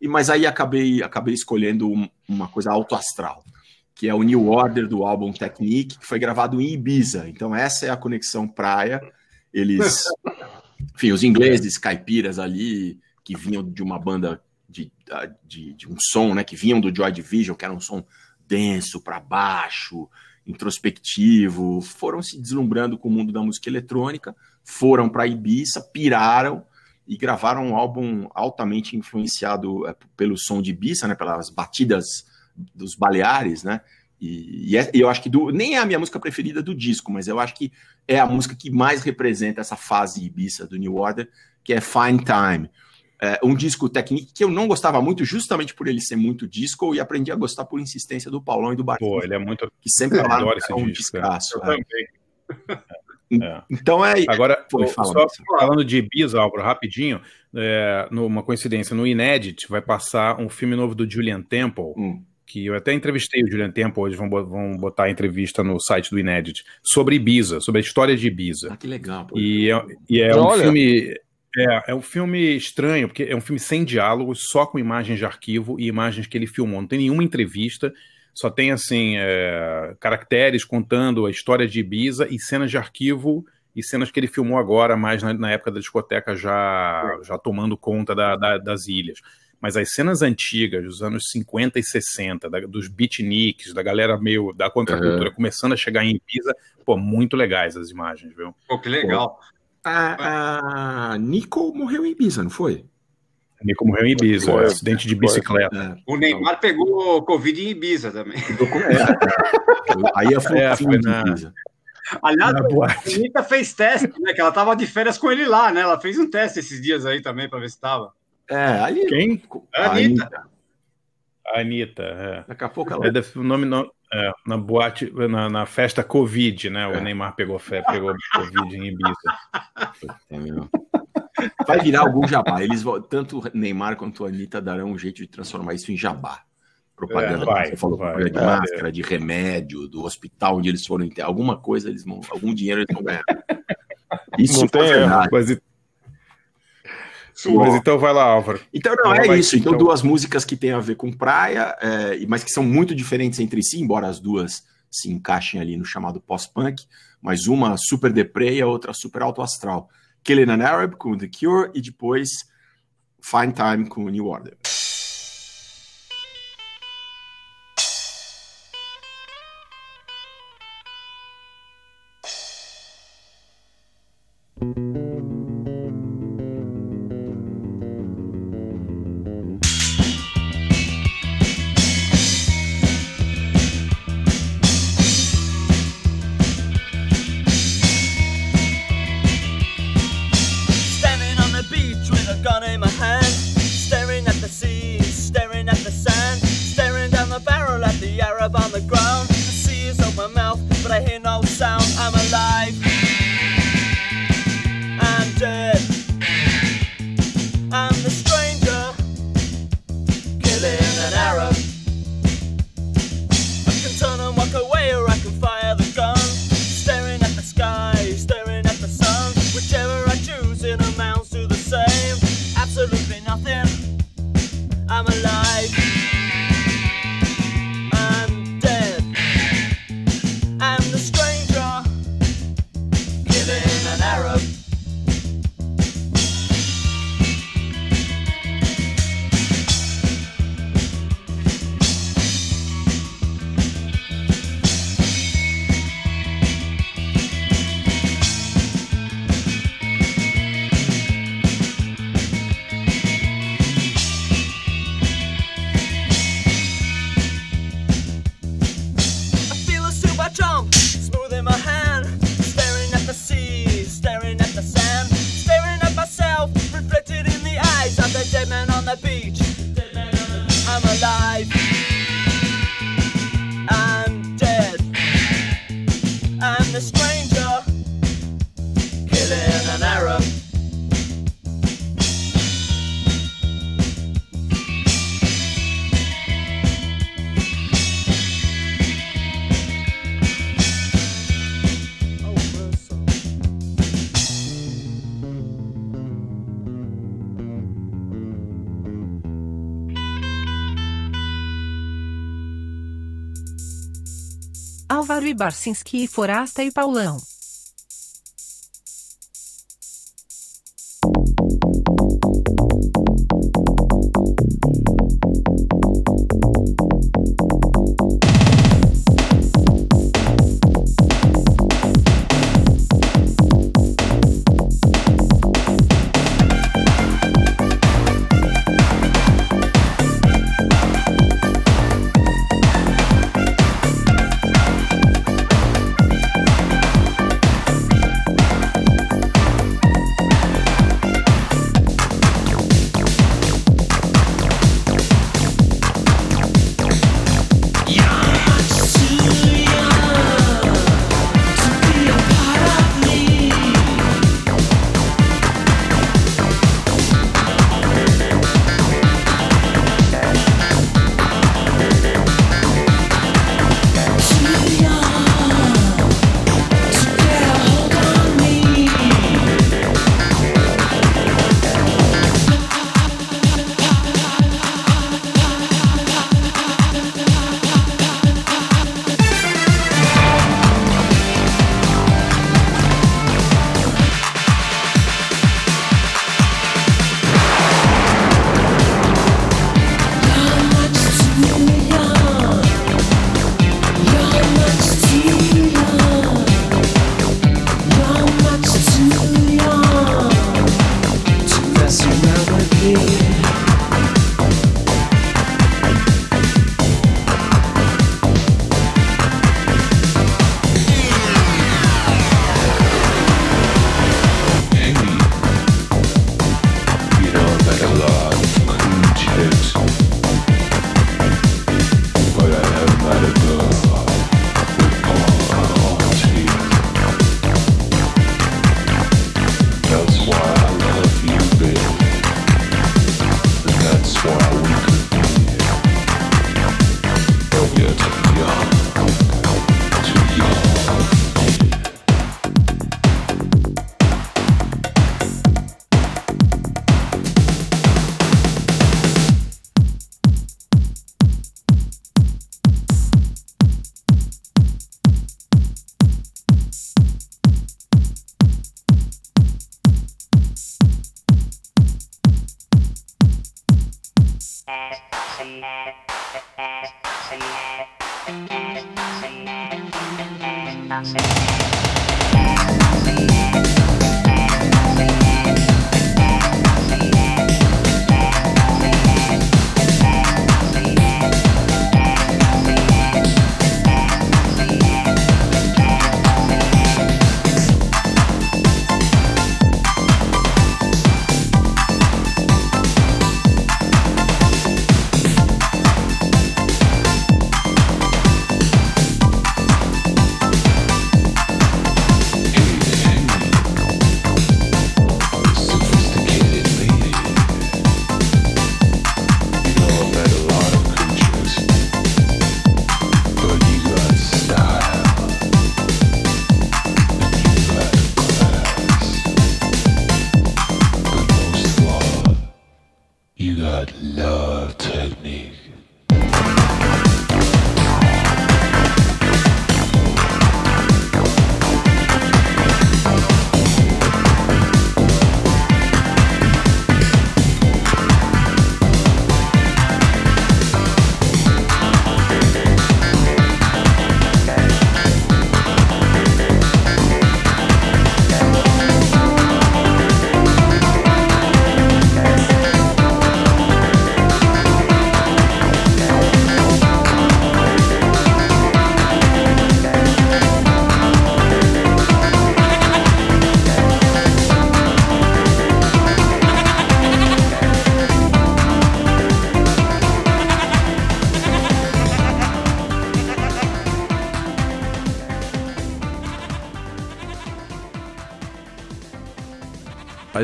E, mas aí acabei, acabei escolhendo um- uma coisa alto astral, que é o New Order do álbum Technique, que foi gravado em Ibiza. Então, essa é a conexão praia. Eles. Enfim, os ingleses, caipiras ali, que vinham de uma banda de, de, de um som, né? Que vinham do Joy Division, que era um som denso para baixo, introspectivo, foram se deslumbrando com o mundo da música eletrônica, foram para Ibiza, piraram e gravaram um álbum altamente influenciado é, pelo som de Ibiza, né, pelas batidas dos Baleares, né? E, e é- e eu acho que do- nem é a minha música preferida do disco, mas eu acho que é a música que mais representa essa fase Ibiza do New Order, que é Fine Time. É, um disco técnico que eu não gostava muito, justamente por ele ser muito disco, e aprendi a gostar por insistência do Paulão e do Barquinho. Pô, ele é muito. Que sempre adoro esse é um disco, descasso. Eu é. também. É. Então é. Agora, fala, só falando de Ibiza, Álvaro, rapidinho, é, numa coincidência, no Inédit vai passar um filme novo do Julian Temple, Hum. que eu até entrevistei o Julian Temple, hoje vão, vão botar a entrevista no site do Inédit, sobre Ibiza, sobre a história de Ibiza. Ah, que legal. pô. E é, e é um Olha. filme. É, é um filme estranho, porque é um filme sem diálogos, só com imagens de arquivo e imagens que ele filmou. Não tem nenhuma entrevista, só tem assim é, caracteres contando a história de Ibiza e cenas de arquivo e cenas que ele filmou agora, mais na, na época da discoteca, já, já tomando conta da- da- das ilhas. Mas as cenas antigas, dos anos 50 e 60, da- dos beatniks, da galera meio da contracultura, começando a chegar em Ibiza, pô, muito legais as imagens, viu? Pô, que legal. A, a Nico morreu em Ibiza, não foi? Nico morreu em Ibiza, Foi. acidente de bicicleta. É. O Neymar pegou Covid em Ibiza também. Aí foi É, foi de na- Ibiza. Aliás, a boate. Anitta fez teste, né? Que ela tava de férias com ele lá, né? Ela fez um teste esses dias aí também pra ver se tava. É, aí. Quem? A a Anitta. Anitta. A Anitta. É. Daqui a pouco ela. É, o nome não, é, na boate, na, na festa Covid, né? O É. Neymar pegou, pegou Covid em Ibiza. É. Vai virar algum jabá. Eles vão, tanto o Neymar quanto a Anitta darão um jeito de transformar isso em jabá. Propaganda, É, vai, você falou, vai, propaganda de vai. máscara, de remédio, do hospital onde eles foram, alguma coisa eles vão, algum dinheiro eles vão ganhar. Isso Não tem é verdade. Mas, e- mas então vai lá, Álvaro. Então, não, é vai- isso. Então, então- duas músicas que têm a ver com praia, é, mas que são muito diferentes entre si, embora as duas se encaixem ali no chamado pós-punk, mas uma super deprê e a outra super alto astral. Killing an Arab com The Cure e depois Fine Time com New Order. Barcinski e Forasta e Paulão.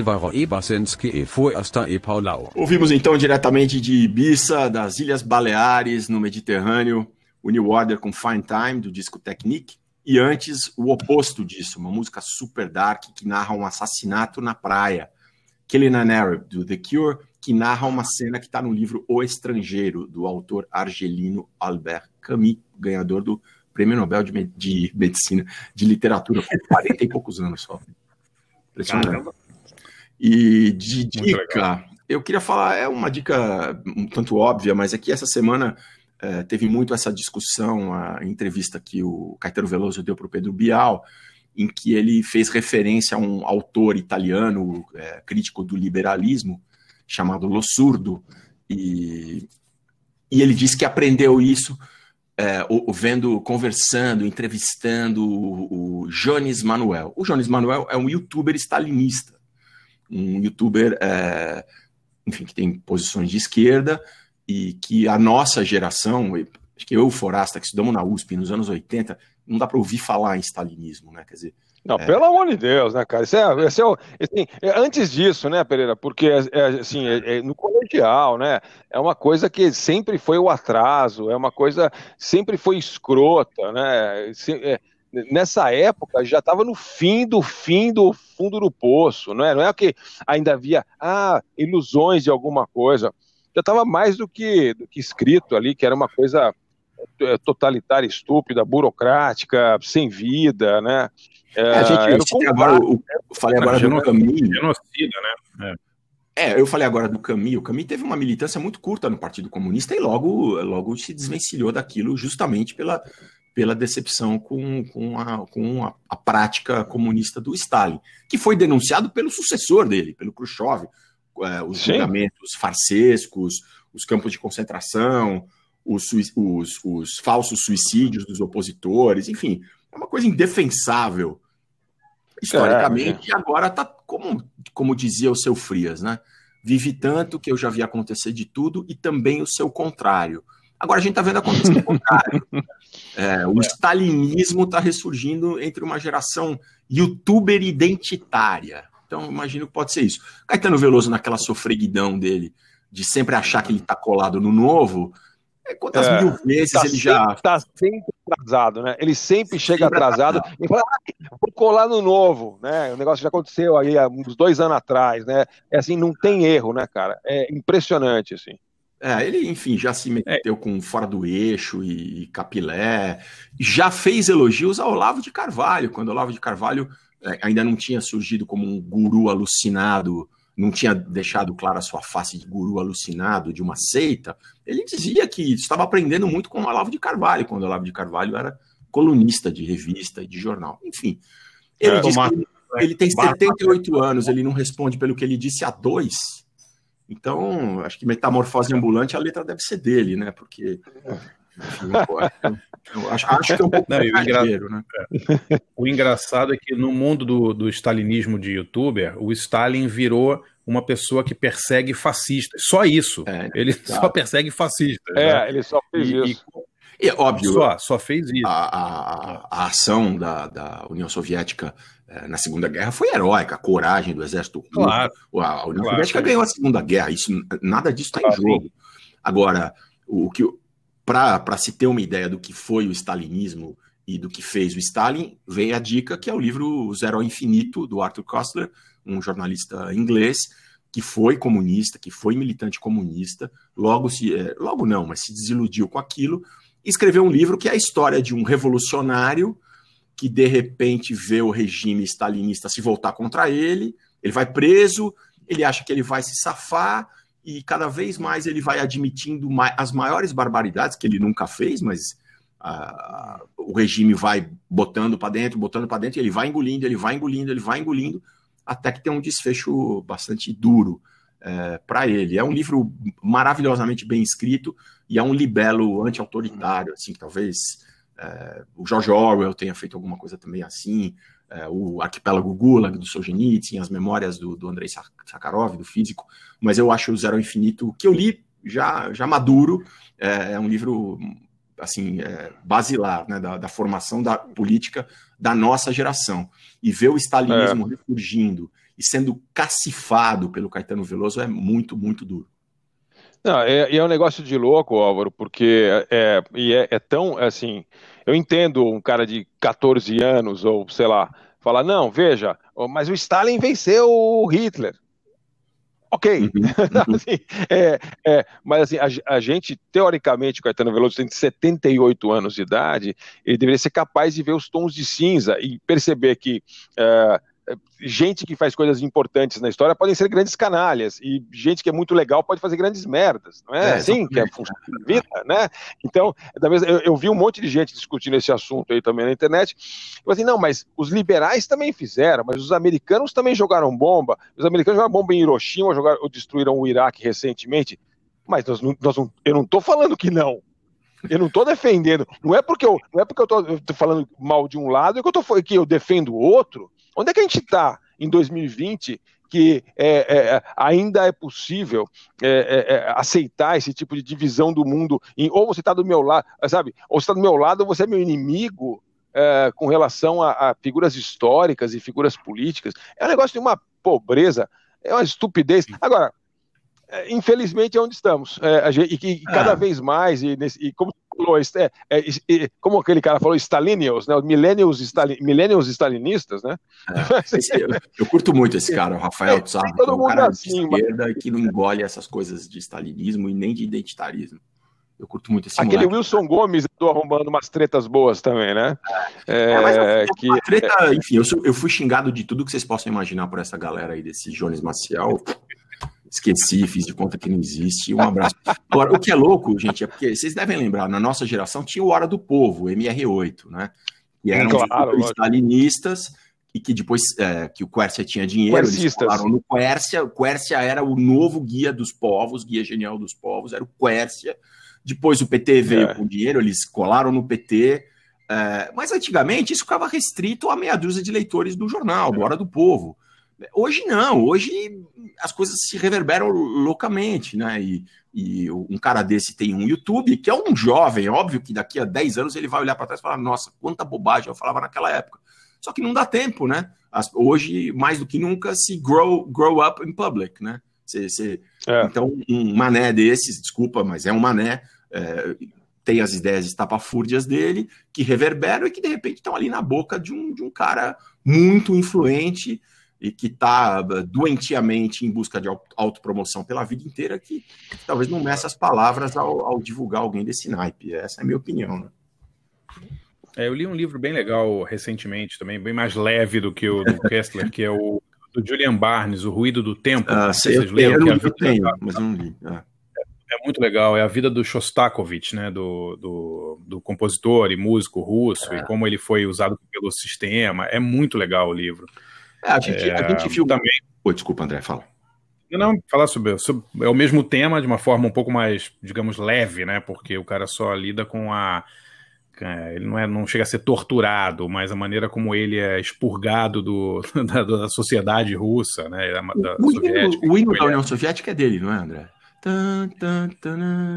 Álvaro e e Paulau. Ouvimos então diretamente de Ibiza, das Ilhas Baleares, no Mediterrâneo, o New Order com Fine Time, do disco Technique, e antes o oposto disso, uma música super dark que narra um assassinato na praia, Killing an Arab, do The Cure, que narra uma cena que está no livro O Estrangeiro, do autor argelino Albert Camus, ganhador do Prêmio Nobel de, Medicina, de Literatura, com 40 e poucos anos só. Impressionante. E de dica, eu queria falar, é uma dica um tanto óbvia, mas é que essa semana é, teve muito essa discussão, a entrevista que o Caetano Veloso deu para o Pedro Bial, em que ele fez referência a um autor italiano, é, crítico do liberalismo, chamado Lo Surdo, e, e ele disse que aprendeu isso é, vendo, conversando, entrevistando o, o Jones Manuel. O Jones Manuel é um youtuber stalinista um youtuber, é, enfim, que tem posições de esquerda e que a nossa geração, acho que eu e o Forasta, que estudamos na USP nos anos 80, não dá para ouvir falar em stalinismo, né? Quer dizer. Não, é... pelo amor de Deus, né, cara? Isso é, isso é, assim, é antes disso, né, Pereira? Porque é, assim, é, é, no colegial, né? É uma coisa que sempre foi o atraso, é uma coisa sempre foi escrota, né? É, nessa época já estava no fim do fim do fundo do poço, não é? Não é que ainda havia ah, ilusões de alguma coisa. Já estava mais do que, do que escrito ali, que era uma coisa é, totalitária, estúpida, burocrática, sem vida, né? É, a gente, agora, eu falei agora do caminho. Genocida, né? É. é. eu falei agora do Camus. O Camus teve uma militância muito curta no Partido Comunista e logo, logo se desvencilhou daquilo justamente pela, pela decepção com, com, a, com a, a, prática comunista do Stalin, que foi denunciado pelo sucessor dele, pelo Khrushchev, é, os Sim. julgamentos farsescos, os campos de concentração, os, os, os, falsos suicídios dos opositores, enfim, é uma coisa indefensável historicamente, é, é. e agora está, como, como dizia o seu Frias, né? Vive tanto que eu já vi acontecer de tudo e também o seu contrário. Agora a gente está vendo acontecer o contrário. É, o stalinismo está ressurgindo entre uma geração youtuber identitária. Então, imagino que pode ser isso. Caetano Veloso, naquela sofreguidão dele, de sempre achar que ele está colado no novo, é, quantas é, mil vezes tá ele sempre, já. Está sempre atrasado, né? Ele sempre, sempre chega atrasado, atrasado e fala, ah, vou colar no novo, né? O negócio já aconteceu aí há uns dois anos atrás, né? É assim, não tem erro, né, cara? É impressionante, assim. É, ele, enfim, já se meteu é. com Fora do Eixo e Capilé, já fez elogios ao Olavo de Carvalho, quando o Olavo de Carvalho é, ainda não tinha surgido como um guru alucinado, não tinha deixado clara a sua face de guru alucinado de uma seita, ele dizia que estava aprendendo muito com o Olavo de Carvalho, quando o Olavo de Carvalho era colunista de revista e de jornal. Enfim, ele é, disse que ele, ele tem 78 anos, ele não responde pelo que ele disse há dois, então, acho que Metamorfose Ambulante, a letra deve ser dele, né? Porque. Enfim, eu acho, acho, que é um pouco Não, o, engra... né? É. o engraçado é que no mundo do, do stalinismo de youtuber, o Stalin virou uma pessoa que persegue fascistas. Só isso. É, ele só persegue fascistas. É, né? ele só fez e, isso. E, e, óbvio. Só, só fez isso. A, a, a ação da, da União Soviética na Segunda Guerra foi heróica, a coragem do exército claro, russo. A União claro, Soviética ganhou a Segunda Guerra, isso, nada disso está claro, em jogo. Agora, o, o que para se ter uma ideia do que foi o stalinismo e do que fez o Stalin, vem a dica que é o livro Zero ao Infinito, do Arthur Koestler, um jornalista inglês, que foi comunista, que foi militante comunista, logo se, é, logo não, mas se desiludiu com aquilo, e escreveu um livro que é a história de um revolucionário que de repente vê o regime stalinista se voltar contra ele, ele vai preso, ele acha que ele vai se safar e cada vez mais ele vai admitindo as maiores barbaridades que ele nunca fez, mas uh, o regime vai botando para dentro, botando para dentro, e ele vai engolindo, ele vai engolindo, ele vai engolindo, até que tem um desfecho bastante duro é, para ele. É um livro maravilhosamente bem escrito e é um libelo anti-autoritário, assim, talvez é, o George Orwell tenha feito alguma coisa também assim, é, o Arquipélago Gulag do Solzhenitsyn, as memórias do, do Andrei Sakharov, do físico, mas eu acho o Zero Infinito, que eu li já, já maduro, é, é um livro assim é, basilar né, da, da, formação da política da nossa geração. E ver o stalinismo é. ressurgindo e sendo cacifado pelo Caetano Veloso é muito, muito duro. Não, é, é um negócio de louco, Álvaro, porque é, e é, é tão assim. Eu entendo um cara de 14 anos, ou sei lá, falar, não, veja, mas o Stalin venceu o Hitler. Ok. Uhum. assim, é, é, mas assim, a, a, gente, teoricamente, o Caetano Veloso tem 78 anos de idade, ele deveria ser capaz de ver os tons de cinza e perceber que é, gente que faz coisas importantes na história podem ser grandes canalhas e gente que é muito legal pode fazer grandes merdas, não é, é assim que é a vida, né? Então, eu, eu, vi um monte de gente discutindo esse assunto aí também na internet. Eu assim, não, mas os liberais também fizeram, mas os americanos também jogaram bomba. Os americanos jogaram bomba em Hiroshima, jogaram, destruíram o Iraque recentemente. Mas nós, nós eu não estou falando que não. Eu não estou defendendo. Não é porque eu não é porque eu estou falando mal de um lado que eu, tô, que eu defendo o outro. Onde é que a gente está em 2020 que é, é, ainda é possível é, é, é, aceitar esse tipo de divisão do mundo em, ou você está do meu lado, sabe? Ou você está do meu lado ou você é meu inimigo é, com relação a, a, figuras históricas e figuras políticas. É um negócio de uma pobreza, é uma estupidez. Agora, infelizmente é onde estamos. e que cada vez mais, e, nesse, e como é, é, é, como aquele cara falou, Stalinians, né? Millennials, Stalin, millennials stalinistas, né? É, esse, eu, eu, curto muito esse cara, o Rafael é, Tsar, que é um cara assim, de esquerda mas... que não engole essas coisas de stalinismo e nem de identitarismo. Eu curto muito esse Aquele moleque. Wilson Gomes tô arrumando umas tretas boas também, né? É, é, é, que, treta, enfim, eu, sou, eu fui xingado de tudo que vocês possam imaginar por essa galera aí desse Jones Maciel esqueci, fiz de conta que não existe. Um abraço. Agora, o que é louco, gente, é porque vocês devem lembrar, na nossa geração tinha o Hora do Povo, MR8, né? E eram claro, os stalinistas e que depois é, que o Quercia tinha dinheiro, eles falaram no Quercia, o Quercia era o novo guia dos povos, guia genial dos povos, era o Quercia. Depois o PT veio é. com dinheiro, eles colaram no PT. É, mas antigamente isso ficava restrito a meia dúzia de leitores do jornal, do Hora do Povo. Hoje não, hoje as coisas se reverberam loucamente, né? E, e, um cara desse tem um YouTube, que é um jovem, óbvio que daqui a 10 anos ele vai olhar para trás e falar: nossa, quanta bobagem eu falava naquela época. Só que não dá tempo, né? As, hoje, mais do que nunca, se grow, grow up in public, né? Cê, cê, é. Então, um mané desses, desculpa, mas é um mané, é, tem as ideias estapafúrdias dele, que reverberam e que de repente estão ali na boca de um, de um cara muito influente e que está eh, doentiamente em busca de autopromoção pela vida inteira, que talvez não meça as palavras ao, ao, divulgar alguém desse naipe. Essa é a minha opinião. Né? É, eu li um livro bem legal recentemente, também, bem mais leve do que o do Kessler, que é o do Julian Barnes, O Ruído do Tempo. Ah, sei, vocês leram, eu, eu, que é tenho, mas não li. É. é. muito legal, é a vida do Shostakovich, né, do, do, do compositor e músico russo, é. e como ele foi usado pelo sistema. É muito legal o livro. É, a, gente, é, a gente viu também. Oi, desculpa, André, fala. Não, falar sobre, sobre, É o mesmo tema, de uma forma um pouco mais, digamos, leve, né? Porque o cara só lida com a. Ele não, é, não chega a ser torturado, mas a maneira como ele é expurgado do, da, da sociedade russa, né? Da, da o, soviética, o hino da União é... Soviética é dele, não é, André?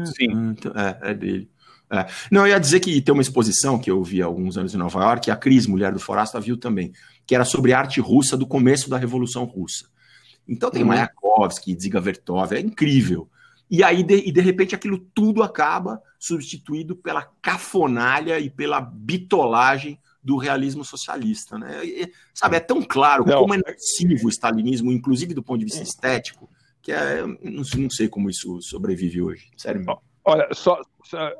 Sim. É, é dele. É. Não, eu ia dizer que tem uma exposição que eu vi há alguns anos em Nova York, a Cris, mulher do Forasta, viu também, que era sobre arte russa do começo da Revolução Russa. Então tem uhum. Mayakovsky, Dziga Vertov, é incrível. E aí, de, e de repente, aquilo tudo acaba substituído pela cafonalha e pela bitolagem do realismo socialista. Né? E, sabe, é tão claro Não. como é nocivo o stalinismo, inclusive do ponto de vista estético, que é, não, não sei como isso sobrevive hoje, sério. Mesmo. Olha, só,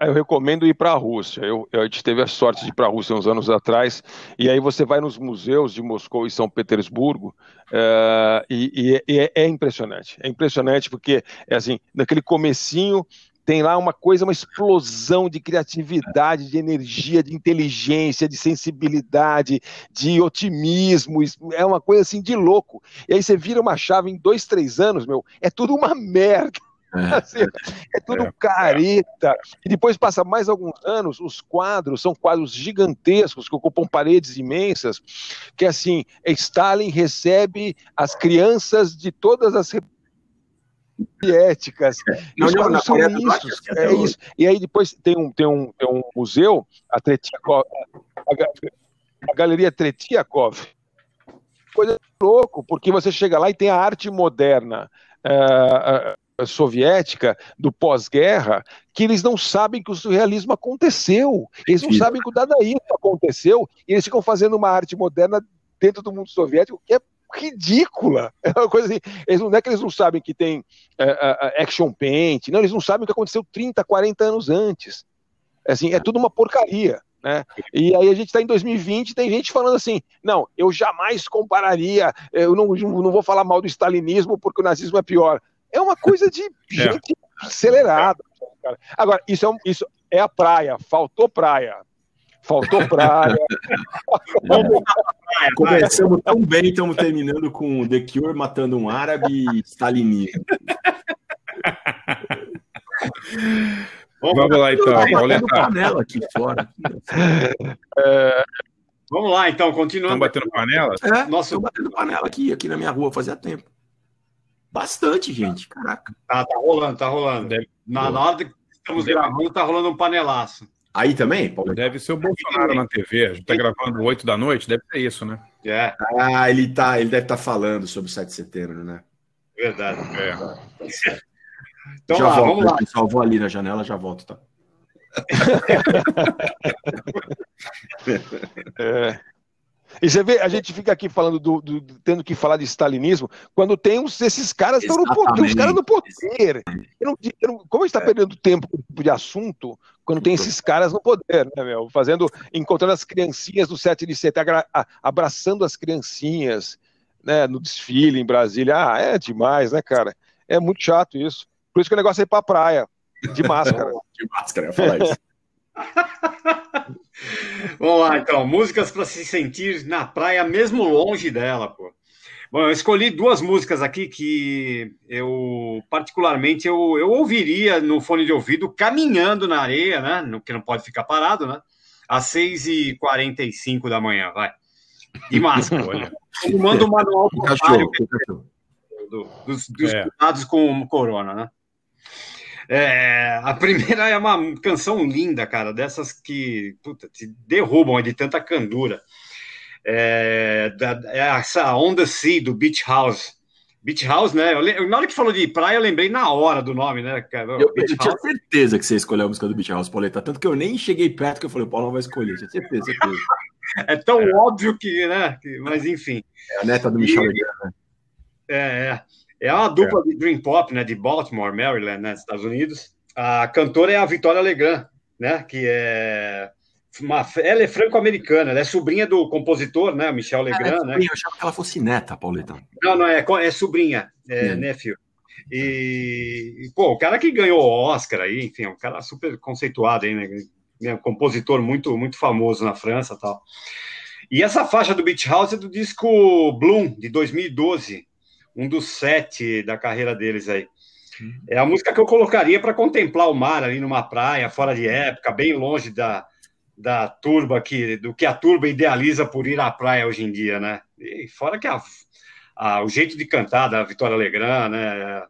eu recomendo ir para a Rússia. Eu, eu, a gente teve a sorte de ir para a Rússia uns anos atrás, e aí você vai nos museus de Moscou e São Petersburgo, uh, e, e é, é, impressionante. É impressionante porque, é assim, naquele comecinho tem lá uma coisa, uma explosão de criatividade, de energia, de inteligência, de sensibilidade, de otimismo, é uma coisa assim de louco. E aí você vira uma chave em dois, três anos, meu, é tudo uma merda. É, assim, é tudo é, careta. E depois passa mais alguns anos, os quadros são quadros gigantescos que ocupam paredes imensas, que assim, Stalin recebe as crianças de todas as soviéticas. Não, não, não, são isso, é isso. E aí depois tem um, tem um, tem um museu, a Tretiakov, a, a Galeria Tretiakov. Coisa louco, porque você chega lá e tem a arte moderna. Uh, soviética do pós-guerra que eles não sabem que o surrealismo aconteceu, eles não sabem que o dadaísmo aconteceu e eles ficam fazendo uma arte moderna dentro do mundo soviético que é ridícula. É uma coisa assim. Eles não é que eles não sabem que tem uh, uh, action paint, não, eles não sabem o que aconteceu 30, 40 anos antes. É assim, é tudo uma porcaria. Né? E aí a gente está em 2020 tem gente falando assim, não, eu jamais compararia, eu não, não vou falar mal do stalinismo porque o nazismo é pior. É uma coisa de é. gente é. acelerada. Cara. Agora, isso é, um, isso é a praia, faltou praia. Faltou praia. Começamos tão bem, estamos terminando com The Cure matando um árabe e stalinismo. Vamos lá então, panela aqui fora. É... Vamos lá então, continuando. Estão batendo panela? É, Nossa, batendo panela aqui, aqui na minha rua fazia tempo. Bastante, gente. Caraca. Tá, tá rolando, tá rolando. Deve... Na, na, hora que estamos Deve... gravando, tá rolando um panelaço. Aí também, Paulo? Deve ser o Bolsonaro na TV. A gente tá gravando 8 da noite, deve ser isso, né? É. Ah, ele, tá, ele deve estar tá falando sobre o 7 de setembro, né? Verdade. É. Então já lá, volto, vamos lá. Pessoal, vou ali na janela, já volto, tá? é. E você vê, a gente fica aqui falando do, do, do tendo que falar de stalinismo, quando tem uns, esses caras estão no poder, os caras no poder. Eu não, eu não, como a gente está é. perdendo tempo com tipo de assunto, quando tem esses caras no poder, né, meu? Fazendo, encontrando as criancinhas do 7 de setembro, abraçando as criancinhas, né, no desfile em Brasília. Ah, é demais, né, cara? É muito chato isso. Por isso que o negócio é ir pra praia, de máscara. de máscara, eu ia falar isso. Vamos lá, então. Músicas para se sentir na praia, mesmo longe dela, pô. Bom, eu escolhi duas músicas aqui que eu, particularmente, eu, eu ouviria no fone de ouvido caminhando na areia, né? No, que não pode ficar parado, né? Às 6h45 da manhã, vai. De máscara, olha. Eu mando o manual do, do, dos, dos é. cuidados com corona, né? É, a primeira é uma canção linda, cara, dessas que puta, te derrubam de tanta candura. É, da, é essa On the Sea do Beach House. Beach House, né? Eu, na hora que falou de praia, eu lembrei na hora do nome, né? Cara? Eu, eu tinha certeza que você escolheu a música do Beach House, Pauleta. Tanto que eu nem cheguei perto que eu falei, o Paulo vai escolher. Tinha certeza, certeza. é tão é. óbvio que, né? Mas enfim. É a neta do Michel Legrand, né? É, é. É uma dupla é. de Dream Pop, né? De Baltimore, Maryland, né? Estados Unidos. A cantora é a Vitória Legrand, né? Que é uma, ela é franco-americana, ela é sobrinha do compositor, né? Michel Legrand, é né? Eu achava que ela fosse neta, Pauletão. Não, não, é, é sobrinha, é, é. nephew. E, e, pô, o cara que ganhou o Oscar aí, enfim, é um cara super conceituado aí, né? Um compositor muito, muito famoso na França tal. E essa faixa do Beach House é do disco Bloom, de 2012, um dos sete da carreira deles aí. É a música que eu colocaria para contemplar o mar ali numa praia, fora de época, bem longe da, da turba que, do que a turba idealiza por ir à praia hoje em dia, né? E fora que a, a, o jeito de cantar da Vitória Legrand, né?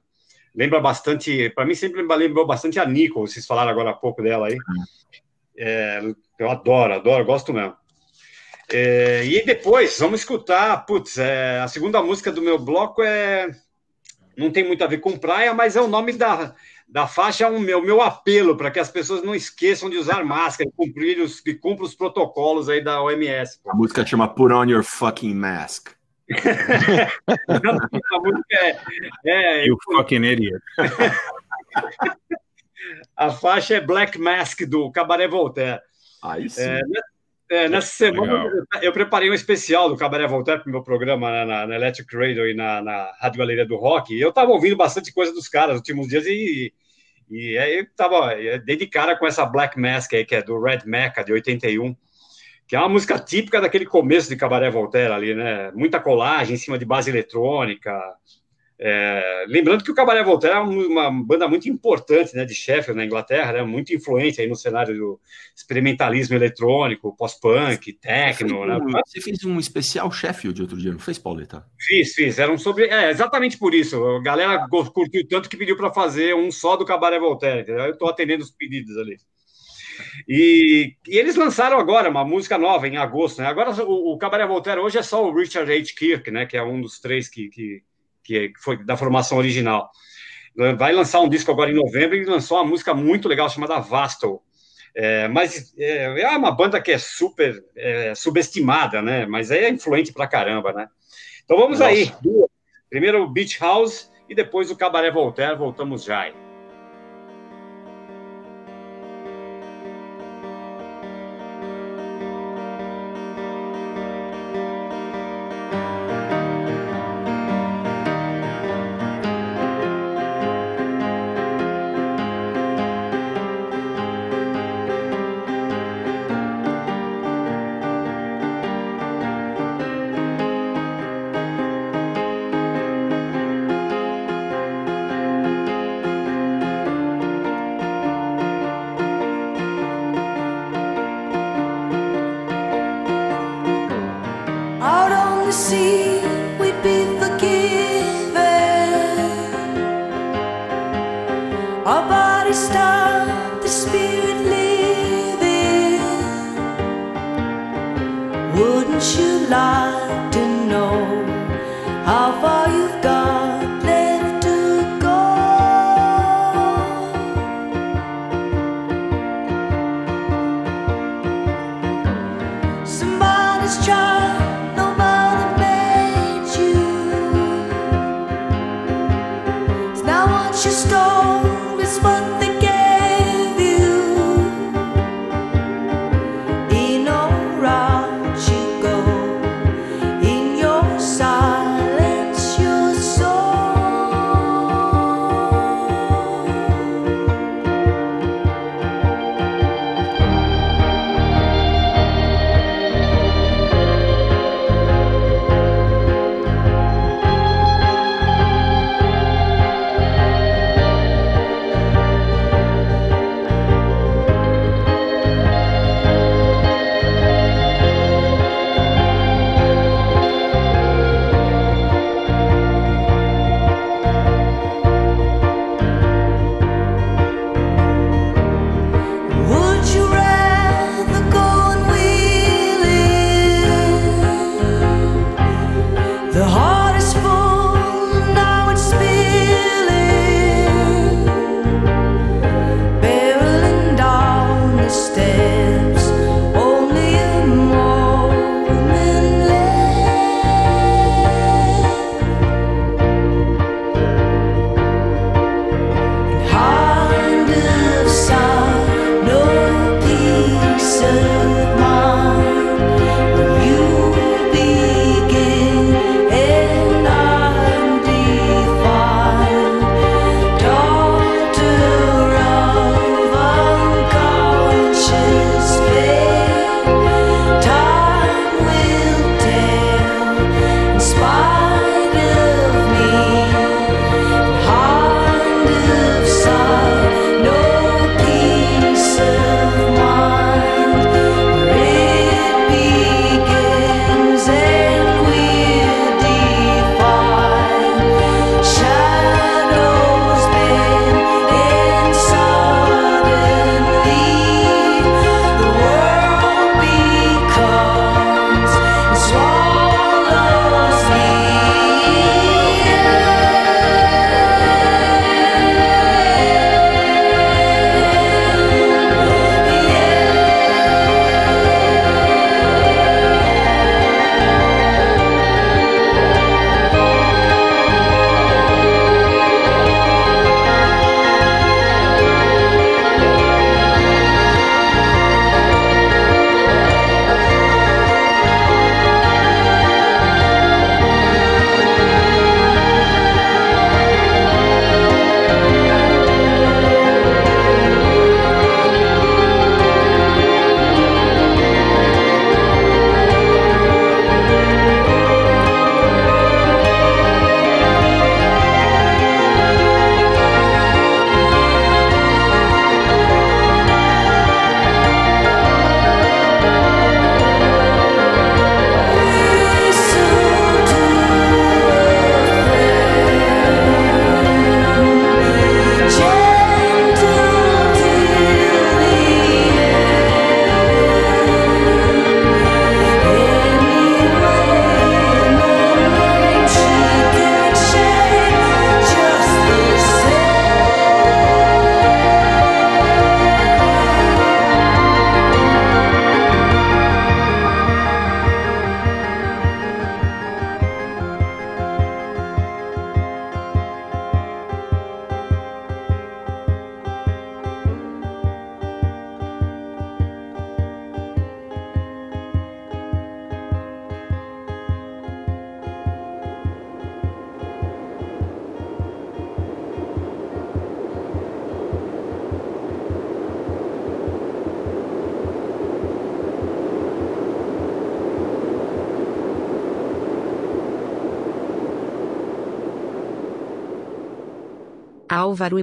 Lembra bastante, para mim sempre lembrou bastante a Nico, vocês falaram agora há pouco dela aí. É, eu adoro, adoro, gosto mesmo. É, e depois, vamos escutar, putz, é, a segunda música do meu bloco é não tem muito a ver com praia, mas é o nome da, da faixa, é o meu, meu apelo para que as pessoas não esqueçam de usar máscara, cumprir os, que cumpram os protocolos aí da OMS. A música chama Put On Your Fucking Mask. a música é. é you fucking idiot. a faixa é Black Mask do Cabaré Voltaire. Aí sim. É, é, nessa semana eu, eu preparei um especial do Cabaré Voltaire para o meu programa né, na, na, Electric Radio e na, na Rádio Galeria do Rock. E eu estava ouvindo bastante coisa dos caras nos últimos dias e, e aí eu estava dei de cara com essa Black Mask aí, que é do Red Mecca, de 81 que é uma música típica daquele começo de Cabaré Voltaire ali, né? Muita colagem em cima de base eletrônica. É... lembrando que o Cabaré Voltaire é uma banda muito importante, né, de Sheffield, na Inglaterra, né, muito influente aí no cenário do experimentalismo eletrônico, pós-punk, techno, você né? Um, você fez um especial Sheffield outro dia, não fez, Pauleta? Fiz, fiz. Eram sobre, é, exatamente por isso. A galera curtiu tanto que pediu para fazer um só do Cabaré Voltaire. Entendeu? Eu estou atendendo os pedidos ali. E, e, eles lançaram agora uma música nova em agosto. Né? Agora o, o Cabaré Voltaire hoje é só o Richard H. Kirk, né? que é um dos três que, que, que foi da formação original. Vai lançar um disco agora em novembro e lançou uma música muito legal chamada Vastal. É, mas é, é, uma banda que é super é, subestimada, né? Mas é influente pra caramba, né? Então vamos Nossa. aí. Primeiro o Beach House e depois o Cabaré Voltaire. Voltamos já. Aí.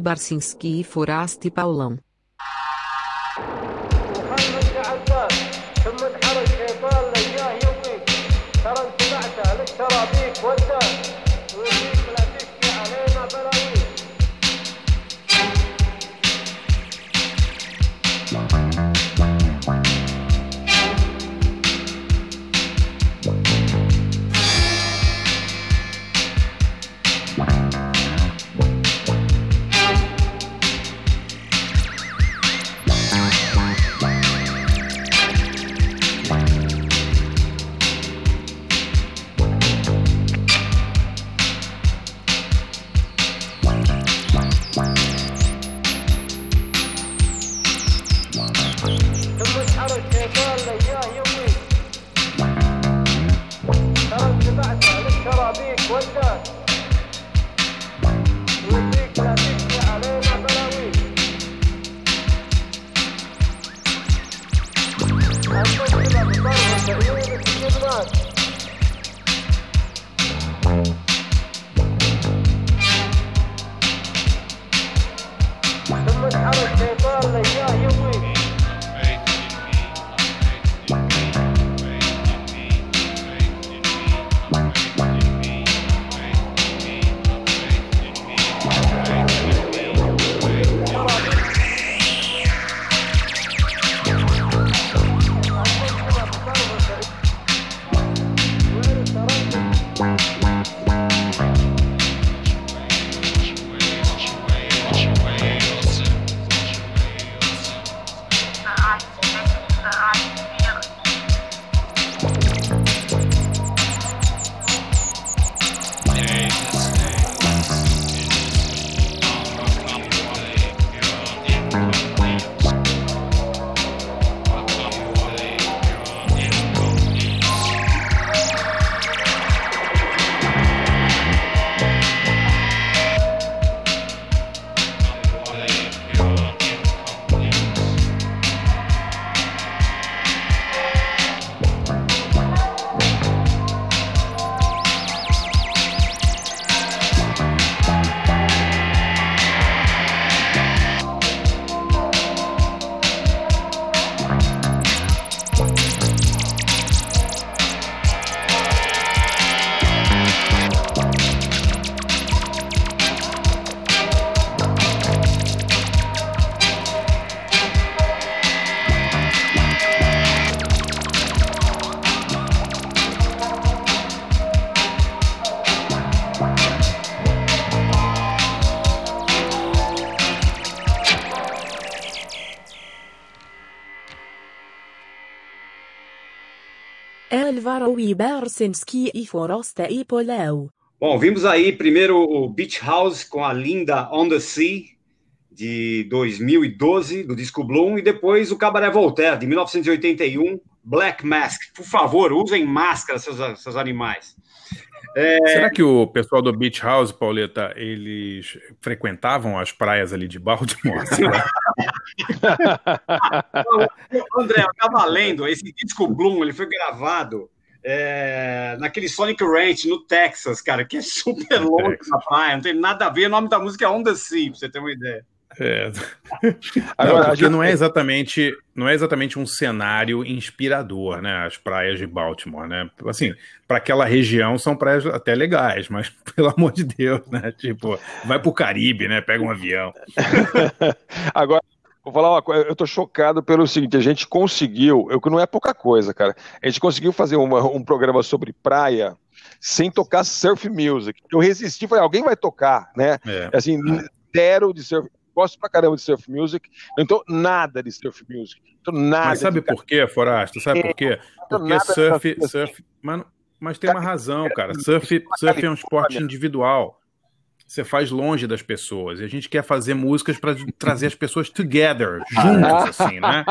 Barcinski e Foraste Paulão. Álvaro e Barcinski e Foraste e Paulão. Bom, vimos aí primeiro o Beach House com a linda On the Sea, de 2012, do disco Bloom, e depois o Cabaré Voltaire, de 1981, Black Mask. Por favor, usem máscara, seus, seus animais. É... Será que o pessoal do Beach House, Pauleta, eles frequentavam as praias ali de Baltimore? André, eu estava lendo, esse disco Bloom, ele foi gravado é, naquele Sonic Ranch, no Texas, cara, que é super longe da praia, não tem nada a ver, o nome da música é On The Sea, pra você ter uma ideia. É. Agora, não, porque não é exatamente não é exatamente um cenário inspirador, né? As praias de Baltimore, né? Assim, para aquela região são praias até legais, mas pelo amor de Deus, né? Tipo, vai pro Caribe, né? Pega um avião. Agora Vou falar uma coisa, eu tô chocado pelo seguinte, a gente conseguiu, eu que não é pouca coisa, cara. A gente conseguiu fazer uma, um programa sobre praia sem tocar surf music. Eu resisti, falei, alguém vai tocar, né? É. Assim, zero de surf gosto pra caramba de surf music, então nada de surf music. Então, nada mas sabe por quê, Forasto? Sabe por quê? Porque surf, surf, mas, mas tem uma razão, cara. Surf, surf é um esporte individual. Você faz longe das pessoas. E a gente quer fazer músicas para trazer as pessoas together, juntos, assim, né?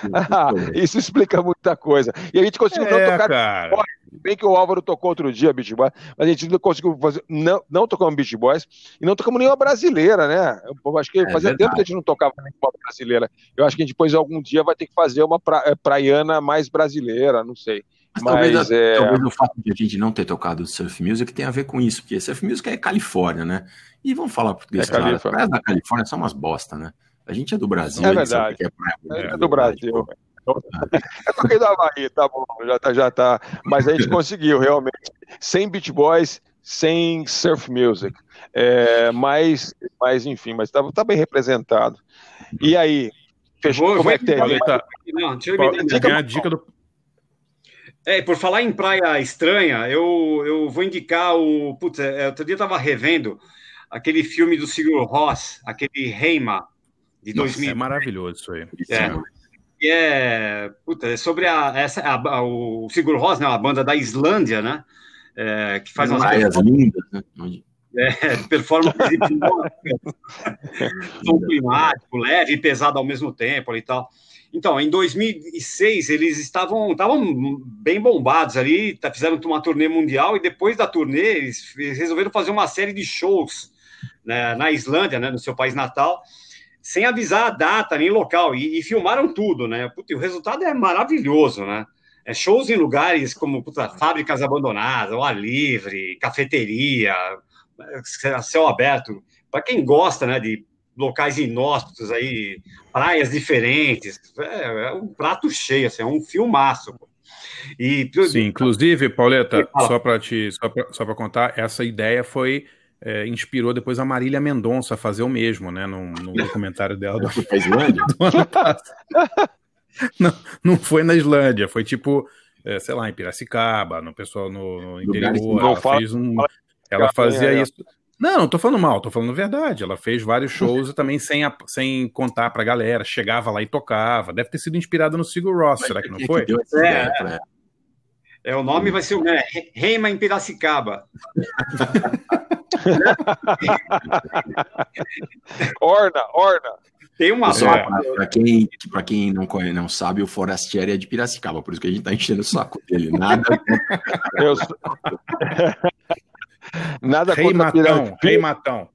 Isso explica muita coisa. E a gente conseguiu é, não tocar. Cara. Bem que o Álvaro tocou outro dia Beach Boys, mas a gente não conseguiu fazer. Não, não tocamos Beach Boys e não tocamos nenhuma brasileira, né? Eu acho que é fazia verdade. tempo que a gente não tocava nenhuma brasileira. Eu acho que a gente depois algum dia vai ter que fazer uma pra, praiana mais brasileira, não sei. Mas, talvez, é... talvez o fato de a gente não ter tocado surf music tenha a ver com isso, porque surf music é Califórnia, né? E vamos falar português, é cara, as praias da Califórnia são umas bosta, né? A gente é do Brasil. É verdade. É, praia, é, do Brasil. É toquei da Bahia, tá bom, já tá, já tá. Mas a gente conseguiu, realmente. Sem Beach Boys, sem surf music. É, mas, mas, enfim, mas tá, tá bem representado. E aí, fechou? Como é que tem? Não, deixa eu me dar a dica do. É, por falar em praia estranha, eu, eu vou indicar o. Putz, é, outro dia eu tava revendo aquele filme do Sigur Ross, aquele Reima, de Nossa, 2000. É maravilhoso isso aí. É. E é, puta, é sobre a, essa, a, a, o Sigur Rós, né, uma banda da Islândia, né? É, que faz umas praias lindas, né? É, performance som climático, leve e pesado ao mesmo tempo e tal. Então, em 2006, eles estavam, estavam bem bombados ali, tá, fizeram uma turnê mundial e depois da turnê, eles resolveram fazer uma série de shows né, na Islândia, né, no seu país natal, sem avisar a data nem local, e, e filmaram tudo, né? Puta, o resultado é maravilhoso, né? É shows em lugares como puta, fábricas abandonadas, ao ar livre, cafeteria, céu aberto. Para quem gosta, né, de locais inóspitos aí, praias diferentes, é, é um prato cheio, assim, é um filmaço. E sim, inclusive, Pauleta, só para te só para contar, essa ideia foi é, inspirou depois a Marília Mendonça a fazer o mesmo, né? No, no documentário dela do, do ano não, não foi na Islândia, foi tipo, é, sei lá, em Piracicaba, no pessoal no, no interior. Ela fez um. Ela fazia é, isso. Não, não tô falando mal, tô falando verdade. Ela fez vários shows também sem, a, sem contar pra galera. Chegava lá e tocava. Deve ter sido inspirada no Sigur Ross, será que não foi? É, é, o nome vai ser o é, Reima em Piracicaba. orna, orna. Tem uma é. Para quem, pra quem não, conhece, não sabe, o Forastieri é de Piracicaba, por isso que a gente tá enchendo o saco dele. Nada. Eu... Nada Rei contra Matão, Rei Matão.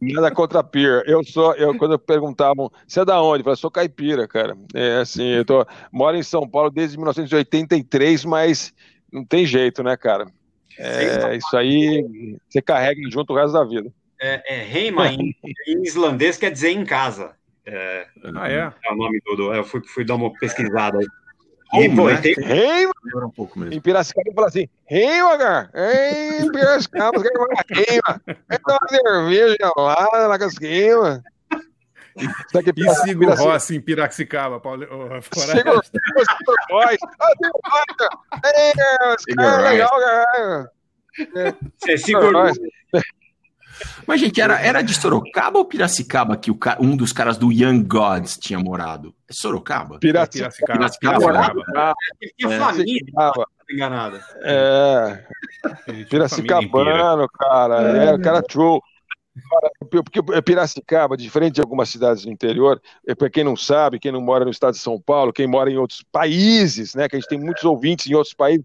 Nada contra Pier. Eu sou, eu, quando perguntavam, você é da onde? Eu falei, sou caipira, cara. É assim, eu tô, moro em São Paulo desde 1983, mas não tem jeito, né, cara? É, isso aí você carrega junto o resto da vida. É, é Reima em, em, islandês quer dizer em casa. É, ah, é? É o nome do. Eu fui, fui dar uma pesquisada aí. E, pô, né? tem... Um pouco mesmo. Em Piracicaba fala assim, Reima, cara, em Piracicaba, Reima, é uma cerveja lá na casquinha. E sigo o Rossi em Piracicaba, Paulo. Oh, sigo o Rossi. É legal, cara. Você segurou. Mas, gente, era, era de Sorocaba ou Piracicaba que o, um dos caras do Young Gods tinha morado? É Sorocaba? Piracicaba. Piracicaba. Piracicaba. Ele tinha é. família, enganado. É. Piracicabano, cara. É, o cara true. Porque Piracicaba, diferente de algumas cidades do interior, é para quem não sabe, quem não mora no estado de São Paulo, quem mora em outros países, né, que a gente tem muitos ouvintes em outros países,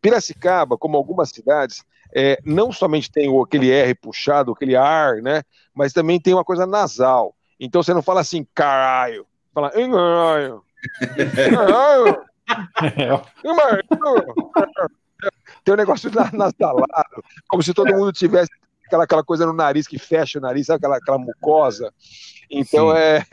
Piracicaba, como algumas cidades, é, não somente tem o, aquele R puxado, aquele ar, né, mas também tem uma coisa nasal. Então você não fala assim, caralho, fala, caralho, caralho, tem um negócio nasalado, como se todo mundo tivesse aquela, aquela coisa no nariz que fecha o nariz, sabe aquela, aquela mucosa? Então é,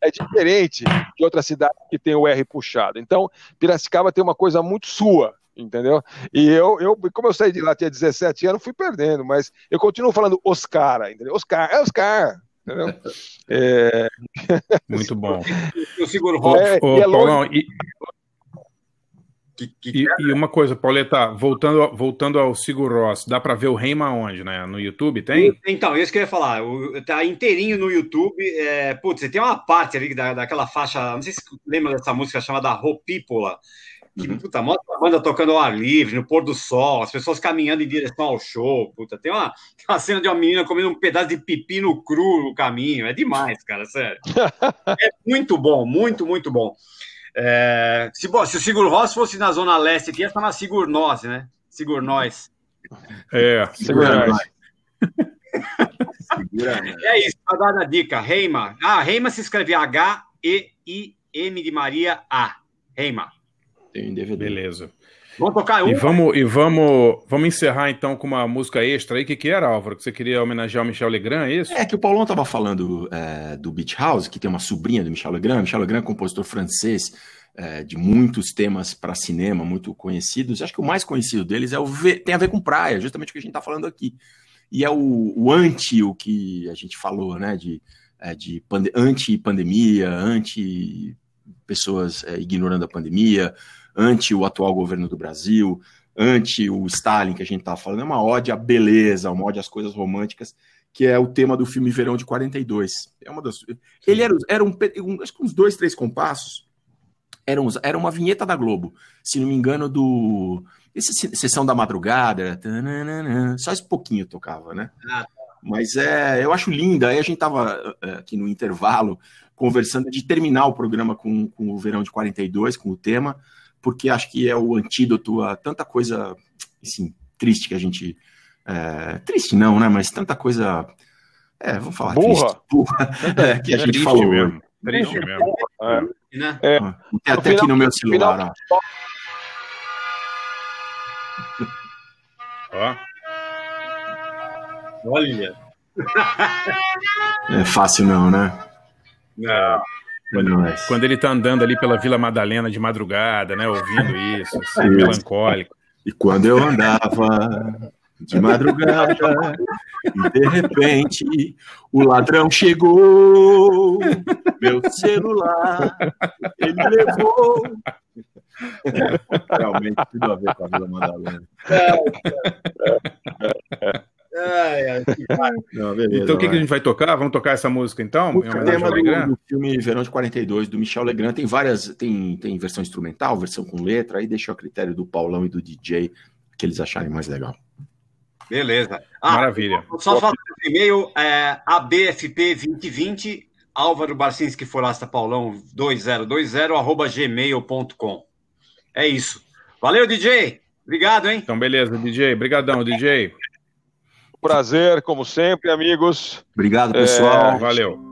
é diferente de outra cidade que tem o R puxado. Então, Piracicaba tem uma coisa muito sua, entendeu? E eu, eu, como eu saí de lá, tinha 17 anos, fui perdendo, mas eu continuo falando Oscar, entendeu? Oscar, é Oscar. Entendeu? É... Muito bom. Eu seguro o é, oh, é Paulão, e, que, que e, e, uma coisa, Pauleta, voltando, voltando ao Sigur Ross, dá para ver o Reima onde, né? No YouTube tem? Então, isso que eu ia falar, o, tá inteirinho no YouTube. É, putz, tem uma parte ali da, daquela faixa, não sei se lembra dessa música chamada Ropípola, que, uhum. puta, mostra a banda tocando ao ar livre, no pôr do sol, as pessoas caminhando em direção ao show, puta, tem uma, tem uma cena de uma menina comendo um pedaço de pepino cru no caminho, é demais, cara, sério. é muito bom, muito, muito bom. É, se, bom, se o Sigur Ross fosse na Zona Leste aqui, ia estar na Sigur Nós, né? Sigur Nós. É, Sigur Nós. é isso, para dar a dica. Reima. Ah, Reima se escreve H-E-I-M de Maria A. Reima. Tem DVD. Beleza. Vamos tocar um. E vamos, e vamos, vamos encerrar então com uma música extra aí. O que, que era, Álvaro? Que você queria homenagear o Michel Legrand, é isso? É que o Paulão estava falando é, do Beach House, que tem uma sobrinha do Michel Legrand. Michel Legrand é compositor francês é, de muitos temas para cinema, muito conhecidos. Acho que o mais conhecido deles é o v... tem a ver com praia, justamente o que a gente está falando aqui. E é o, o, anti o que a gente falou, né? De, é, de pande... anti-pandemia, anti pessoas é, ignorando a pandemia, ante o atual governo do Brasil, ante o Stalin que a gente estava falando, é uma ode à beleza, uma ode às coisas românticas, que é o tema do filme Verão de 42. É uma das... Ele era, era um, um, acho que uns dois, três compassos, era, um, era uma vinheta da Globo, se não me engano, do. Esse, sessão da madrugada, tananana, só esse pouquinho tocava, né? Ah, tá. Mas é, eu acho linda. Aí a gente estava é, aqui no intervalo conversando de terminar o programa com, com o Verão de 42, com o tema, porque acho que é o antídoto a tanta coisa assim, triste que a gente. É, triste não, né? Mas tanta coisa. É, vamos falar burra. triste. Burra. É, que a gente triste falou. Mesmo. Triste mesmo. É. Né? É. Tem até aqui no meu celular. Ó. Olha. É fácil não, né? Não. Quando ele tá andando ali pela Vila Madalena de madrugada, né? Ouvindo isso, assim, melancólico. E quando eu andava de madrugada, e de repente o ladrão chegou, meu celular, ele levou. É, realmente, tudo a ver com a Vila Madalena. Ai, ai, Não, beleza, então o que, que, a gente vai tocar? Vamos tocar essa música então? O tema do, do, filme Verão de 42, do Michel Legrand, tem várias, tem, tem versão instrumental, versão com letra, aí deixa a critério do Paulão e do DJ que eles acharem mais legal. Beleza. Ah, Maravilha. Só falar o e-mail, é, abfp2020, Álvaro Barcinski Forasta Paulão 2020, arroba gmail.com. É isso. Valeu, DJ. Obrigado, hein? Então, beleza, DJ. Obrigadão, DJ. Prazer, como sempre, amigos. Obrigado, pessoal. É... Valeu.